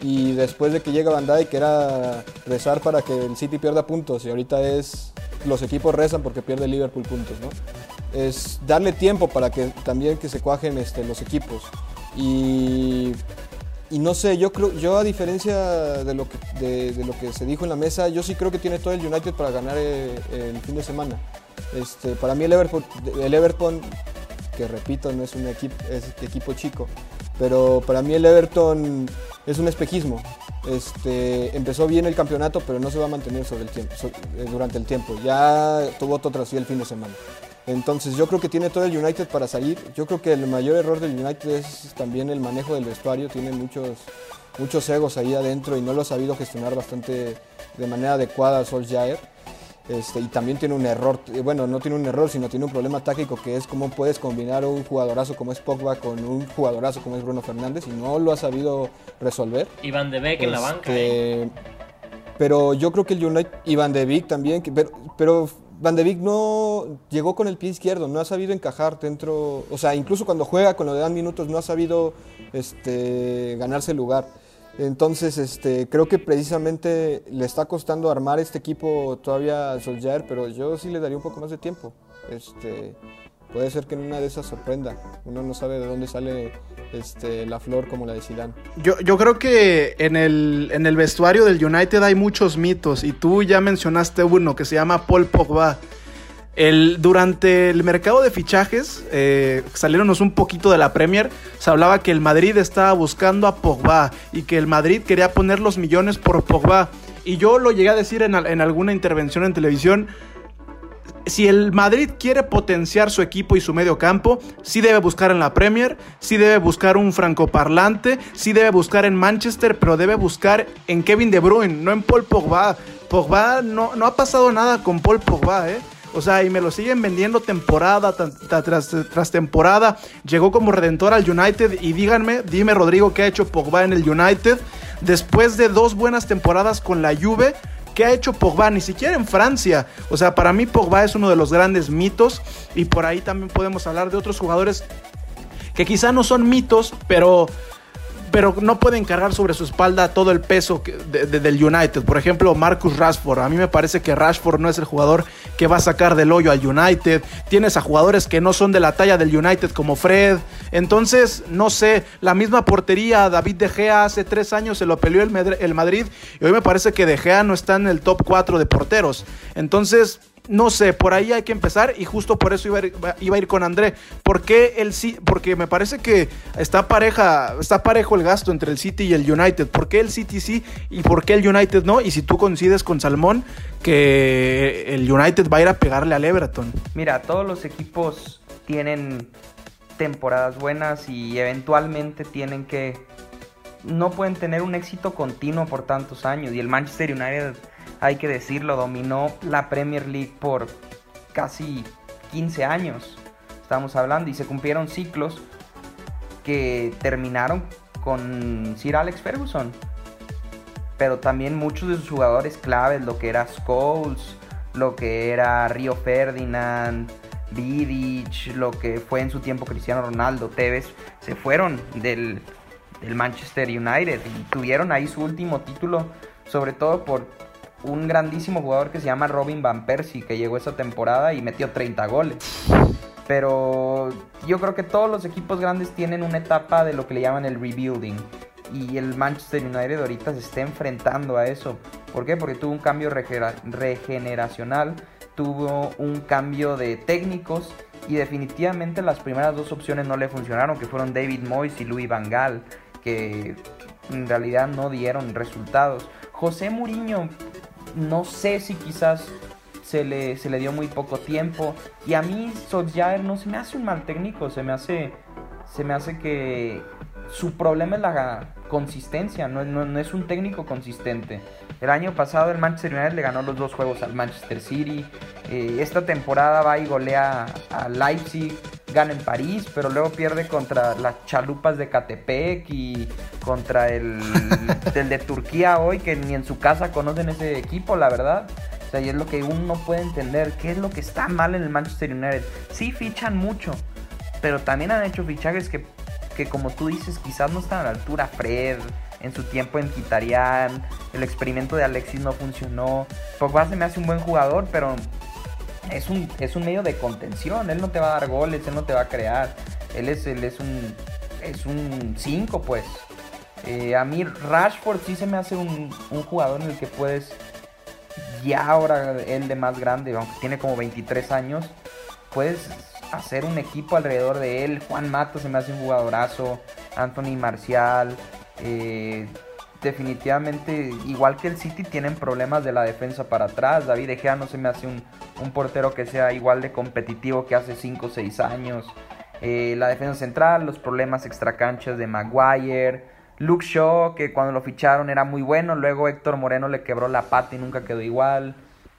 Y después de que llega Van Dijk era rezar para que el City pierda puntos. Y ahorita es los equipos rezan porque pierde Liverpool puntos, ¿no? Es darle tiempo para que también que se cuajen este, los equipos. Y y no sé, yo creo, yo a diferencia de lo, que, de, lo que se dijo en la mesa, yo sí creo que tiene todo el United para ganar eh, el, fin de semana. Este, para mí el Everton, el Everton, que repito, no es un equipo, es equipo chico, pero para mí el Everton es un espejismo. Este, empezó bien el campeonato, pero no se va a mantener sobre el tiempo, eh, durante el tiempo. Ya tuvo otro tras el fin de semana. Entonces yo creo que tiene todo el United para salir. Yo creo que el mayor error del United es también el manejo del vestuario. Tiene muchos, muchos egos ahí adentro y no lo ha sabido gestionar bastante de manera adecuada Solskjaer. Este, y también tiene un error, bueno, no tiene un error, sino tiene un problema táctico que es cómo puedes combinar un jugadorazo como es Pogba con un jugadorazo como es Bruno Fernández y no lo ha sabido resolver. Iván de Beek en la banca. Este, ¿eh? Pero yo creo que el United, Iván de Beek también, pero, pero Van de Beek no llegó con el pie izquierdo, no ha sabido encajar dentro, o sea, incluso cuando juega, cuando le dan minutos, no ha sabido este, ganarse el lugar. Entonces, este, creo que precisamente le está costando armar este equipo todavía a Solskjaer, pero yo sí le daría un poco más de tiempo. Este, puede ser que en una de esas sorprenda. Uno no sabe de dónde sale este, la flor como la de Zidane. Yo, yo creo que en el, en el vestuario del United hay muchos mitos y tú ya mencionaste uno que se llama Paul Pogba. Durante el mercado de fichajes, eh, salieronnos un poquito de la Premier, se hablaba que el Madrid estaba buscando a Pogba y que el Madrid quería poner los millones por Pogba. Y yo lo llegué a decir en, en alguna intervención en televisión, si el Madrid quiere potenciar su equipo y su medio campo, sí debe buscar en la Premier, sí debe buscar un francoparlante, sí debe buscar en Manchester, pero debe buscar en Kevin De Bruyne, no en Paul Pogba. Pogba no, no ha pasado nada con Paul Pogba, ¿eh? O sea, y me lo siguen vendiendo temporada tras, temporada. Llegó como redentor al United y díganme, dime Rodrigo, ¿qué ha hecho Pogba en el United? Después de dos buenas temporadas con la Juve, ¿Qué ha hecho Pogba? Ni siquiera en Francia. O sea, para mí Pogba es uno de los grandes mitos y por ahí también podemos hablar de otros jugadores que quizá no son mitos, pero pero no pueden cargar sobre su espalda todo el peso del United. Por ejemplo, Marcus Rashford. A mí me parece que Rashford no es el jugador que va a sacar del hoyo al United. Tienes a jugadores que no son de la talla del United como Fred. Entonces, no sé, la misma portería, David De Gea hace tres años se lo peleó el, el Madrid y hoy me parece que De Gea no está en el top 4 de porteros. Entonces, no sé, por ahí hay que empezar y justo por eso iba a ir, con André. ¿Por qué el Porque me parece que está pareja, está parejo el gasto entre el City y el United. ¿Por qué el City sí y por qué el United no? Y si tú coincides con Salmón que el United va a ir a pegarle al Everton. Mira, todos los equipos tienen temporadas buenas y eventualmente tienen que no pueden tener un éxito continuo por tantos años y el Manchester United hay que decirlo, dominó la Premier League por casi 15 años. Estamos hablando y se cumplieron ciclos que terminaron con Sir Alex Ferguson. Pero también muchos de sus jugadores claves, lo que era Scholes, lo que era Río Ferdinand, Vidic, lo que fue en su tiempo Cristiano Ronaldo, Tevez, se fueron del, del Manchester United y tuvieron ahí su último título, sobre todo por un grandísimo jugador que se llama Robin Van Persie, que llegó esa temporada y metió 30 goles. Pero yo creo que todos los equipos grandes tienen una etapa de lo que le llaman el rebuilding. Y el Manchester United ahorita se está enfrentando a eso. ¿Por qué? Porque tuvo un cambio regeneracional, tuvo un cambio de técnicos y definitivamente las primeras dos opciones no le funcionaron, que fueron David Moyes y Louis Van Gaal, que en realidad no dieron resultados. José Mourinho, no sé si quizás se le, se le dio muy poco tiempo. Y a mí Solskjaer no se me hace un mal técnico, se me hace, se me hace que su problema es la consistencia, no, no, es un técnico consistente. El año pasado el Manchester United le ganó los dos juegos al Manchester City. Eh, esta temporada va y golea a Leipzig, gana en París, pero luego pierde contra las chalupas de Catepec y contra el, el de Turquía hoy, que ni en su casa conocen ese equipo, la verdad. O sea, y es lo que uno puede entender, qué es lo que está mal en el Manchester United. Sí fichan mucho, pero también han hecho fichajes que que como tú dices, quizás no están a la altura. Fred, en su tiempo en Quitarian, el experimento de Alexis no funcionó. Pogba se me hace un buen jugador, pero es un, es un medio de contención. Él no te va a dar goles, él no te va a crear. Él es, él es un es un 5, pues. Eh, a mí Rashford sí se me hace un, un jugador en el que puedes, ya ahora él de más grande, aunque tiene como 23 años, puedes hacer un equipo alrededor de él. Juan Mato se me hace un jugadorazo, Anthony Marcial. Eh, definitivamente, igual que el City, tienen problemas de la defensa para atrás. David Egea no se me hace un, portero que sea igual de competitivo que hace 5 o 6 años. Eh, la defensa central, los problemas extracanchas de Maguire. Luke Shaw, que cuando lo ficharon era muy bueno. Luego Héctor Moreno le quebró la pata y nunca quedó igual.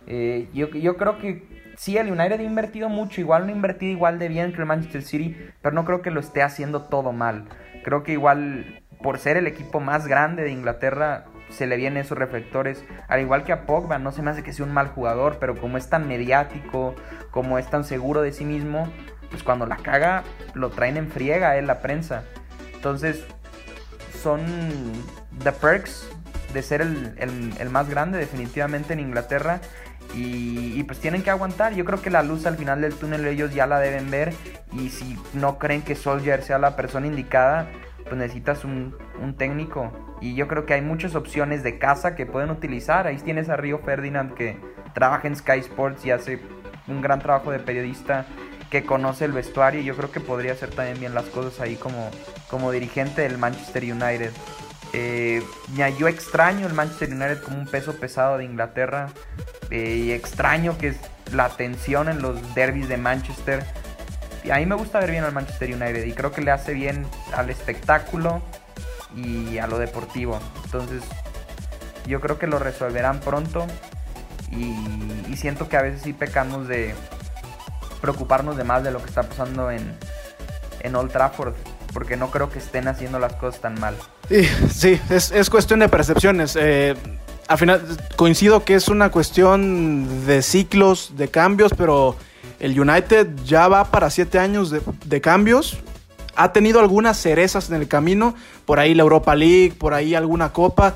Eh, yo, yo creo que sí, el United ha invertido mucho, igual no ha invertido igual de bien que el Manchester City, pero no creo que lo esté haciendo todo mal. Creo que igual por ser el equipo más grande de Inglaterra se le vienen esos reflectores, al igual que a Pogba, no se me hace que sea un mal jugador, pero como es tan mediático, como es tan seguro de sí mismo, pues cuando la caga lo traen en friega en la prensa. Entonces son the perks de ser el, el más grande definitivamente en Inglaterra y, pues tienen que aguantar. Yo creo que la luz al final del túnel ellos ya la deben ver. Y si no creen que Soldier sea la persona indicada, pues necesitas un, técnico. Y yo creo que hay muchas opciones de casa que pueden utilizar. Ahí tienes a Río Ferdinand que trabaja en Sky Sports y hace un gran trabajo de periodista que conoce el vestuario. Y yo creo que podría hacer también bien las cosas ahí como, como dirigente del Manchester United. Eh, yo extraño el Manchester United como un peso pesado de Inglaterra. Eh, y extraño que es la tensión en los derbis de Manchester. A mí me gusta ver bien al Manchester United y creo que le hace bien al espectáculo y a lo deportivo. Entonces, yo creo que lo resolverán pronto. Y, y siento que a veces sí pecamos de preocuparnos de más de lo que está pasando en, en Old Trafford porque no creo que estén haciendo las cosas tan mal. Sí, sí es, es cuestión de percepciones. Eh, al final coincido que es una cuestión de ciclos, de cambios, pero el United ya va para siete años de, cambios. Ha tenido algunas cerezas en el camino, por ahí la Europa League, por ahí alguna copa,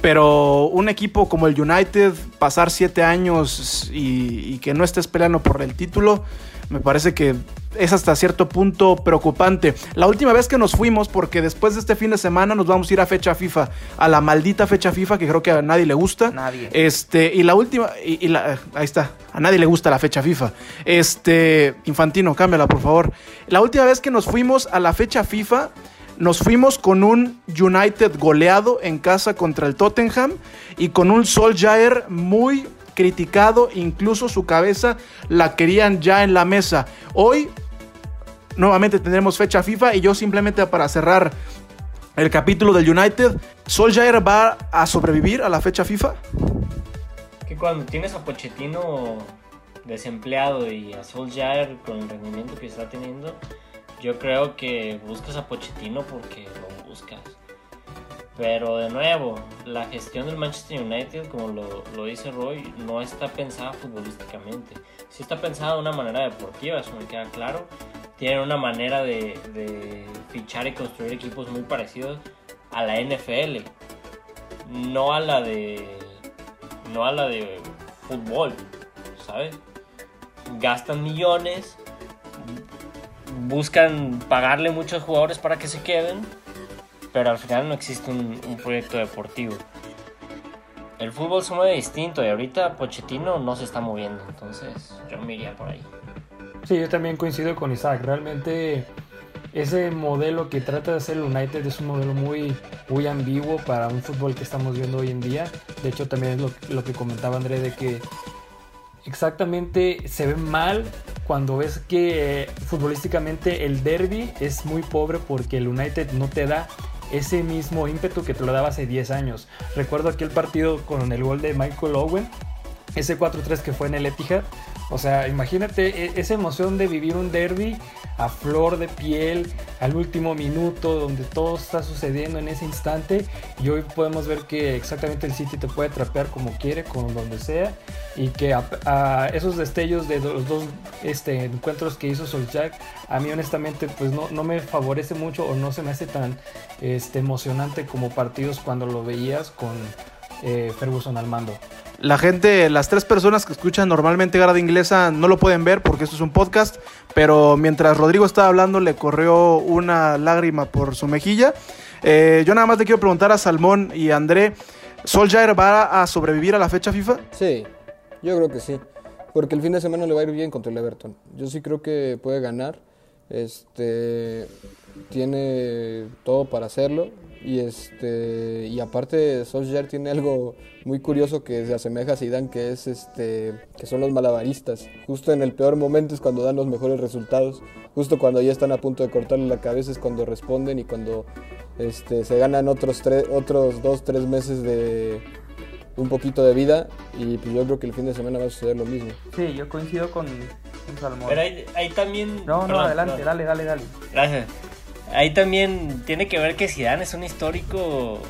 pero un equipo como el United, pasar siete años y, y que no estés peleando por el título, me parece que es hasta cierto punto preocupante. La última vez que nos fuimos, porque después de este fin de semana nos vamos a ir a fecha FIFA, a la maldita fecha FIFA que creo que a nadie le gusta. Nadie. Este, y la última, y, la, ahí está, a nadie le gusta la fecha FIFA. Este, Infantino, cámbiala por favor. La última vez que nos fuimos a la fecha FIFA, nos fuimos con un United goleado en casa contra el Tottenham y con un Solskjaer muy criticado, incluso su cabeza la querían ya en la mesa. Hoy nuevamente tendremos fecha FIFA y yo simplemente para cerrar el capítulo del United, ¿Solskjaer va a sobrevivir a la fecha FIFA? Que cuando tienes a Pochettino desempleado y a Solskjaer con el rendimiento que está teniendo, yo creo que buscas a Pochettino porque lo buscas. Pero de nuevo, la gestión del Manchester United, como lo, dice Roy, no está pensada futbolísticamente. Sí está pensada de una manera deportiva, eso me queda claro. Tienen una manera de, fichar y construir equipos muy parecidos, a la NFL, no a la de no a la de fútbol, ¿sabes? Gastan millones, buscan pagarle muchos jugadores para que se queden, pero al final no existe un, proyecto deportivo. El fútbol se mueve distinto y ahorita Pochettino no se está moviendo, entonces yo me por ahí. Sí, yo también coincido con Isaac. Realmente ese modelo que trata de hacer el United es un modelo muy, muy ambiguo para un fútbol que estamos viendo hoy en día. De hecho, también es lo, lo que comentaba André de que exactamente se ve mal cuando ves que eh, futbolísticamente el derby es muy pobre porque el United no te da ese mismo ímpetu que te lo daba hace 10 años. Recuerdo aquel partido con el gol de Michael Owen, ese 4-3 que fue en el Etihad. O sea, imagínate e- esa emoción de vivir un derby a flor de piel, al último minuto, donde todo está sucediendo en ese instante. Y hoy podemos ver que exactamente el City te puede trapear como quiere, con donde sea. Y que a, esos destellos de los dos este, encuentros que hizo Solskjaer, a mí honestamente pues no, no me favorece mucho o no se me hace tan este, emocionante como partidos cuando lo veías con eh, Ferguson al mando. La gente, las tres personas que escuchan normalmente Grada Inglesa no lo pueden ver porque esto es un podcast, pero mientras Rodrigo estaba hablando le corrió una lágrima por su mejilla. Eh, yo nada más le quiero preguntar a Salmón y André, ¿Solskjaer va a sobrevivir a la fecha FIFA? Sí, yo creo que sí. Porque el fin de semana le va a ir bien contra el Everton. Yo sí creo que puede ganar. Este tiene todo para hacerlo. Y este y aparte Solskjaer tiene algo muy curioso que se asemeja a Zidane, que es este que son los malabaristas. Justo en el peor momento es cuando dan los mejores resultados. Justo cuando ya están a punto de cortarle la cabeza es cuando responden y cuando este, se ganan otros tres, otros dos, tres meses de un poquito de vida. Y pues yo creo que el fin de semana va a suceder lo mismo. Sí, yo coincido con, con Salmón. Pero ahí, ahí también... No, no, perdón, adelante, perdón. dale, dale, dale. Gracias. Ahí también tiene que ver que Zidane es un histórico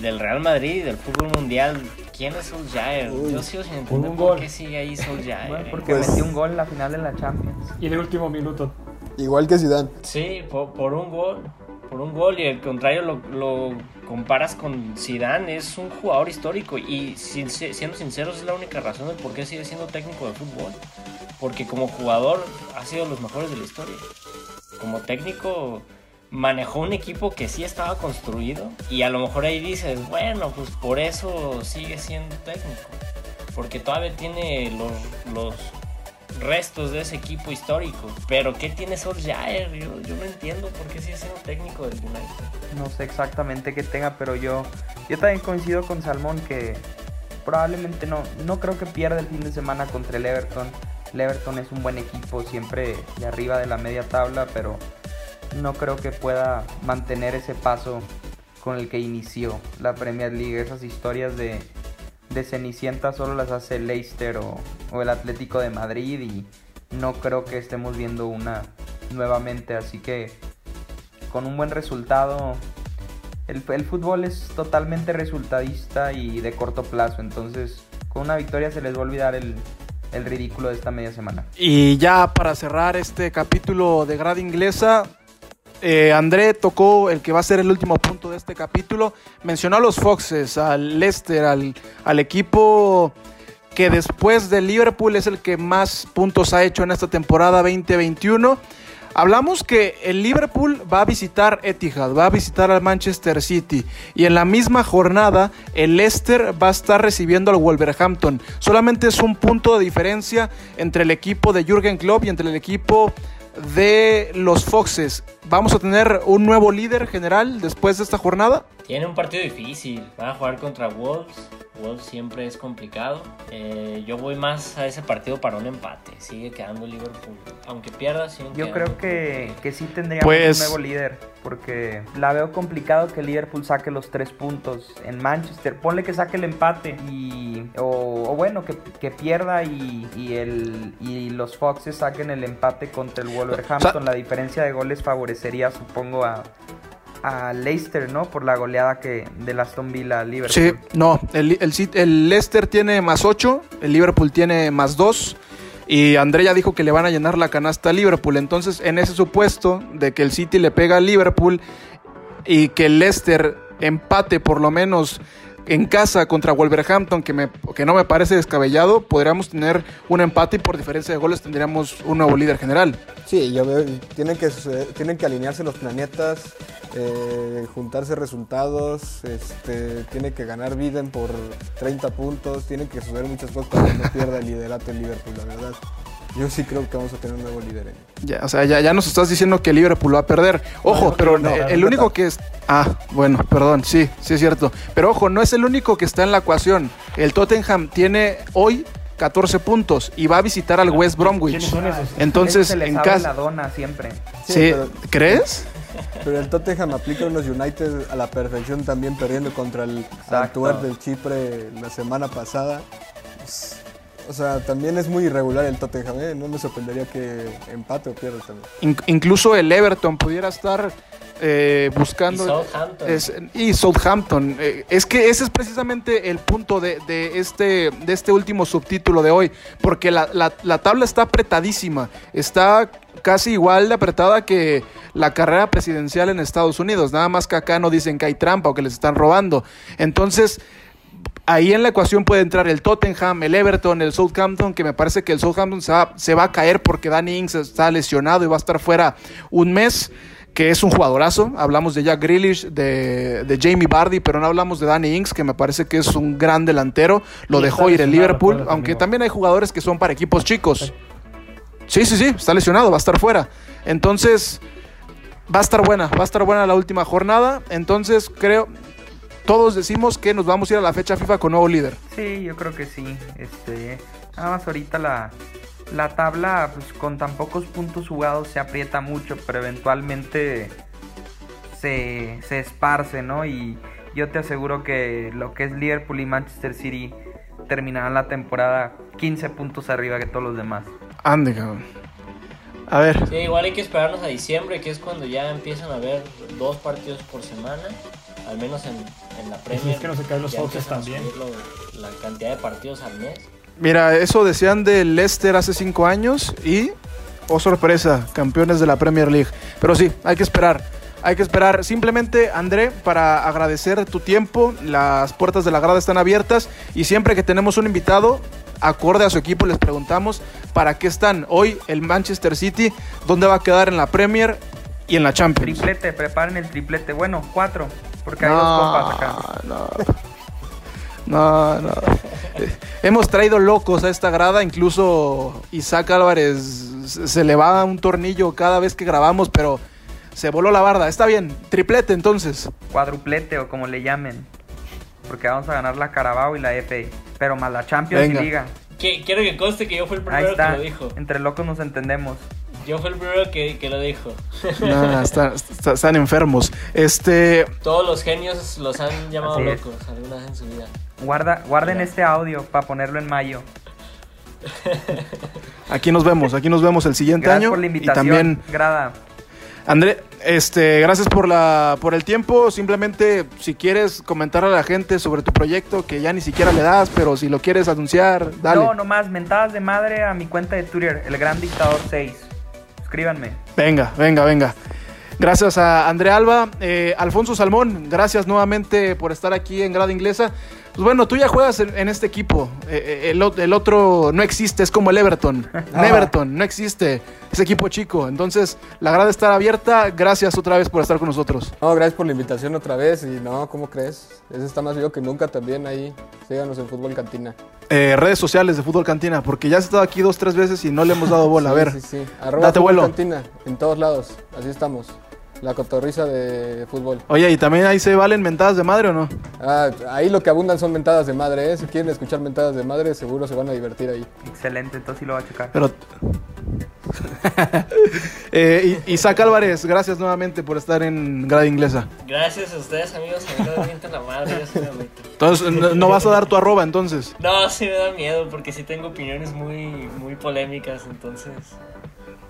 del Real Madrid y del fútbol mundial. ¿Quién es Solskjaer? Uy. Yo sigo sin entender un por gol. qué sigue ahí Solskjaer. Bueno, eh. porque Pues- metió un gol en la final de la Champions. Y de último minuto. Igual que Zidane. Sí, por, por un gol. Por un gol y al contrario lo, lo comparas con Zidane, es un jugador histórico y sin- siendo sinceros es la única razón del por qué sigue siendo técnico de fútbol. Porque como jugador ha sido de los mejores de la historia. Como técnico manejó un equipo que sí estaba construido y a lo mejor ahí dices, bueno, pues por eso sigue siendo técnico. Porque todavía tiene los, los restos de ese equipo histórico. Pero ¿qué tiene Solskjaer? Yo, yo no entiendo por qué sigue siendo técnico del United. No sé exactamente qué tenga, pero yo, yo también coincido con Salmón que probablemente no, no creo que pierda el fin de semana contra el Everton. El Everton es un buen equipo, siempre de arriba de la media tabla, pero no creo que pueda mantener ese paso con el que inició la Premier League. Esas historias de, de Cenicienta solo las hace Leicester o, o el Atlético de Madrid y no creo que estemos viendo una nuevamente, así que con un buen resultado. El, el fútbol es totalmente resultadista y de corto plazo, entonces con una victoria se les va a olvidar el, el ridículo de esta media semana. Y ya para cerrar este capítulo de Grada Inglesa, eh, André tocó el que va a ser el último punto de este capítulo. Mencionó a los Foxes, al Leicester, al, al equipo que después del Liverpool es el que más puntos ha hecho en esta temporada 2021. Hablamos que el Liverpool va a visitar Etihad, va a visitar al Manchester City y en la misma jornada el Leicester va a estar recibiendo al Wolverhampton. Solamente es un punto de diferencia entre el equipo de Jürgen Klopp y entre el equipo de los Foxes. ¿Vamos a tener un nuevo líder general después de esta jornada? Tiene un partido difícil, van a jugar contra Wolves. Wolves siempre es complicado. Eh, yo voy más a ese partido para un empate. Sigue quedando Liverpool. Aunque pierda, sigue Yo creo que, que sí tendríamos Pues- un nuevo líder, porque la veo complicado que Liverpool saque los tres puntos en Manchester. Ponle que saque el empate y o, o bueno que, que pierda y, y el y los Foxes saquen el empate contra el Wolverhampton. la diferencia de goles favorecería, supongo, a a Leicester, ¿no? Por la goleada que del Aston Villa a Liverpool. Sí, no, el, el, el Leicester tiene más 8, el Liverpool tiene más 2 y André ya dijo que le van a llenar la canasta a Liverpool. Entonces, en ese supuesto de que el City le pega al Liverpool y que el Leicester empate por lo menos en casa contra Wolverhampton, que, me, que no me parece descabellado, podríamos tener un empate y por diferencia de goles tendríamos un nuevo líder general. Sí, yo veo, tienen que, tienen que alinearse los planetas, eh, juntarse resultados, este, tiene que ganar Biden por 30 puntos, tienen que suceder muchas cosas para que no pierda el liderato en Liverpool, la verdad. Yo sí creo que vamos a tener un nuevo líder. en- Ya, o sea, ya, ya nos estás diciendo que Liverpool va a perder. Ojo, No, pero no, eh, el único que es... Ah, bueno, perdón, sí, sí es cierto. Pero ojo, no es el único que está en la ecuación. El Tottenham tiene hoy 14 puntos y va a visitar al West Bromwich. ¿Quiénes son esos? Entonces, Se les en casa... la dona siempre. Sí, Sí, pero- ¿crees? Pero el Tottenham aplica unos United a la perfección también perdiendo contra el. Antwerp del Chipre la semana pasada. Pues, O sea, también es muy irregular el Tottenham, ¿eh? no me sorprendería que empate o pierda también. In- incluso el Everton pudiera estar eh, buscando... Y Southampton. Es- y Southampton. Eh, es que ese es precisamente el punto de, de este, de este último subtítulo de hoy. Porque la, la- la tabla está apretadísima. Está casi igual de apretada que la carrera presidencial en Estados Unidos. Nada más que acá no dicen que hay trampa o que les están robando. Entonces, ahí en la ecuación puede entrar el Tottenham, el Everton, el Southampton, que me parece que el Southampton se va, se va a caer porque Danny Ings está lesionado y va a estar fuera un mes, que es un jugadorazo. Hablamos de Jack Grealish, de, de Jamie Vardy, pero no hablamos de Danny Ings, que me parece que es un gran delantero. Lo dejó ir el Liverpool, aunque también hay jugadores que son para equipos chicos. Sí, sí, sí, está lesionado, va a estar fuera. Entonces, va a estar buena, va a estar buena la última jornada. Entonces, creo, todos decimos que nos vamos a ir a la fecha FIFA con nuevo líder. Sí, yo creo que sí. Este, nada más ahorita la, la tabla, pues con tan pocos puntos jugados se aprieta mucho, pero eventualmente se, se esparce, ¿no? Y yo te aseguro que lo que es Liverpool y Manchester City terminarán la temporada 15 puntos arriba que todos los demás. Ande, cabrón. A ver, Sí, igual hay que esperarnos a diciembre, que es cuando ya empiezan a haber dos partidos por semana, al menos en, en la Premier. es que no se caen los Foxes también. lo- la cantidad de partidos al mes. mira, eso decían del Leicester hace cinco años y, oh sorpresa, campeones de la Premier League. Pero sí, hay que esperar. Hay que esperar. Simplemente, André, para agradecer tu tiempo, las puertas de la grada están abiertas y siempre que tenemos un invitado, acorde a su equipo, les preguntamos para qué están hoy el Manchester City, dónde va a quedar en la Premier y en la Champions. Triplete, preparen el triplete. Bueno, cuatro, porque hay dos copas acá. No, no, no. Hemos traído locos a esta grada, incluso Isaac Álvarez se le va un tornillo cada vez que grabamos, pero se voló la barda. Está bien, triplete entonces. Cuadruplete o como le llamen. Porque vamos a ganar la Carabao y la FA. Pero más la Champions Venga. y Liga. Que- quiero que conste que yo fui el Ahí primero está. que lo dijo. Entre locos nos entendemos. Yo fui el primero que, que lo dijo. No, está- está- están enfermos. Este, Todos los genios los han llamado Así es. locos alguna vez en su vida. Guarda, guarden Mira. este audio para ponerlo en mayo. aquí nos vemos, aquí nos vemos el siguiente Gracias año. por la y invitación. también Grada. André, este, gracias por la por el tiempo. Simplemente si quieres comentar a la gente sobre tu proyecto que ya ni siquiera le das, pero si lo quieres anunciar, dale. No, nomás, mentadas de madre a mi cuenta de Twitter, el gran dictador 6. Escríbanme. Venga, venga, venga. Gracias a André Alba, Eh, Alfonso Salmón, gracias nuevamente por estar aquí en Grada Inglesa. Pues bueno, tú ya juegas en, en este equipo. Eh, eh, el, otro no existe, es como el Everton. Everton, no existe. Es equipo chico. Entonces, la grada está abierta. Gracias otra vez por estar con nosotros. No, gracias por la invitación otra vez y no, ¿cómo crees? Ese está más vivo que nunca también ahí. Síganos en Fútbol Cantina. Eh, redes sociales de Fútbol Cantina, porque ya has estado aquí dos, tres veces y no le hemos dado bola. A ver, Sí, sí. Arroba date Fútbol vuelo. Cantina, en todos lados. Así estamos. La cotorriza de fútbol. Oye, ¿y también ahí se valen mentadas de madre o no? Ah, ahí lo que abundan son mentadas de madre, ¿eh? Si quieren escuchar mentadas de madre, seguro se van a divertir ahí. Excelente, entonces sí lo voy a checar. Pero. eh, Isaac Álvarez, gracias nuevamente por estar en Grada Inglesa. Gracias a ustedes, amigos. A mí no me mienten la madre, yo. Entonces, no, no vas a dar tu arroba entonces. No, sí me da miedo porque sí tengo opiniones muy, muy polémicas, entonces.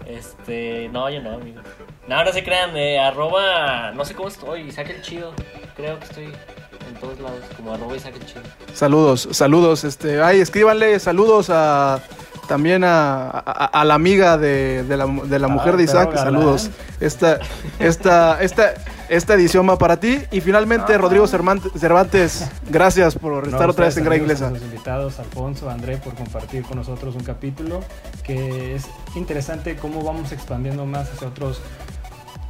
Este. No, yo no, amigo. No, no se crean, eh, arroba. No sé cómo estoy, Isaac el Chido. Creo que estoy en todos lados, como arroba Isaac el Chido. Saludos, saludos. Este, ay, escríbanle saludos a también a, a- a la amiga de, de la, de la Ah, mujer de Isaac, saludos. Esta, esta, esta, esta edición va para ti. Y finalmente, Rodrigo Cervantes, Cervantes, gracias por No, estar otra vez en Gran Inglesa. a Nuestros invitados, Alfonso, André, por compartir con nosotros un capítulo que es interesante cómo vamos expandiendo más hacia otros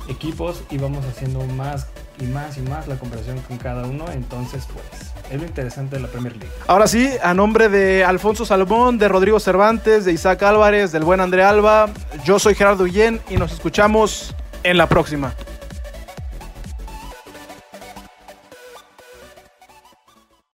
equipos y vamos haciendo más y más y más la conversación con cada uno. Entonces, pues, es lo interesante de la Premier League. Ahora sí, a nombre de Alfonso Salmón, de Rodrigo Cervantes, de Isaac Álvarez, del buen André Alba, yo soy Gerardo Guillén y nos escuchamos en la próxima.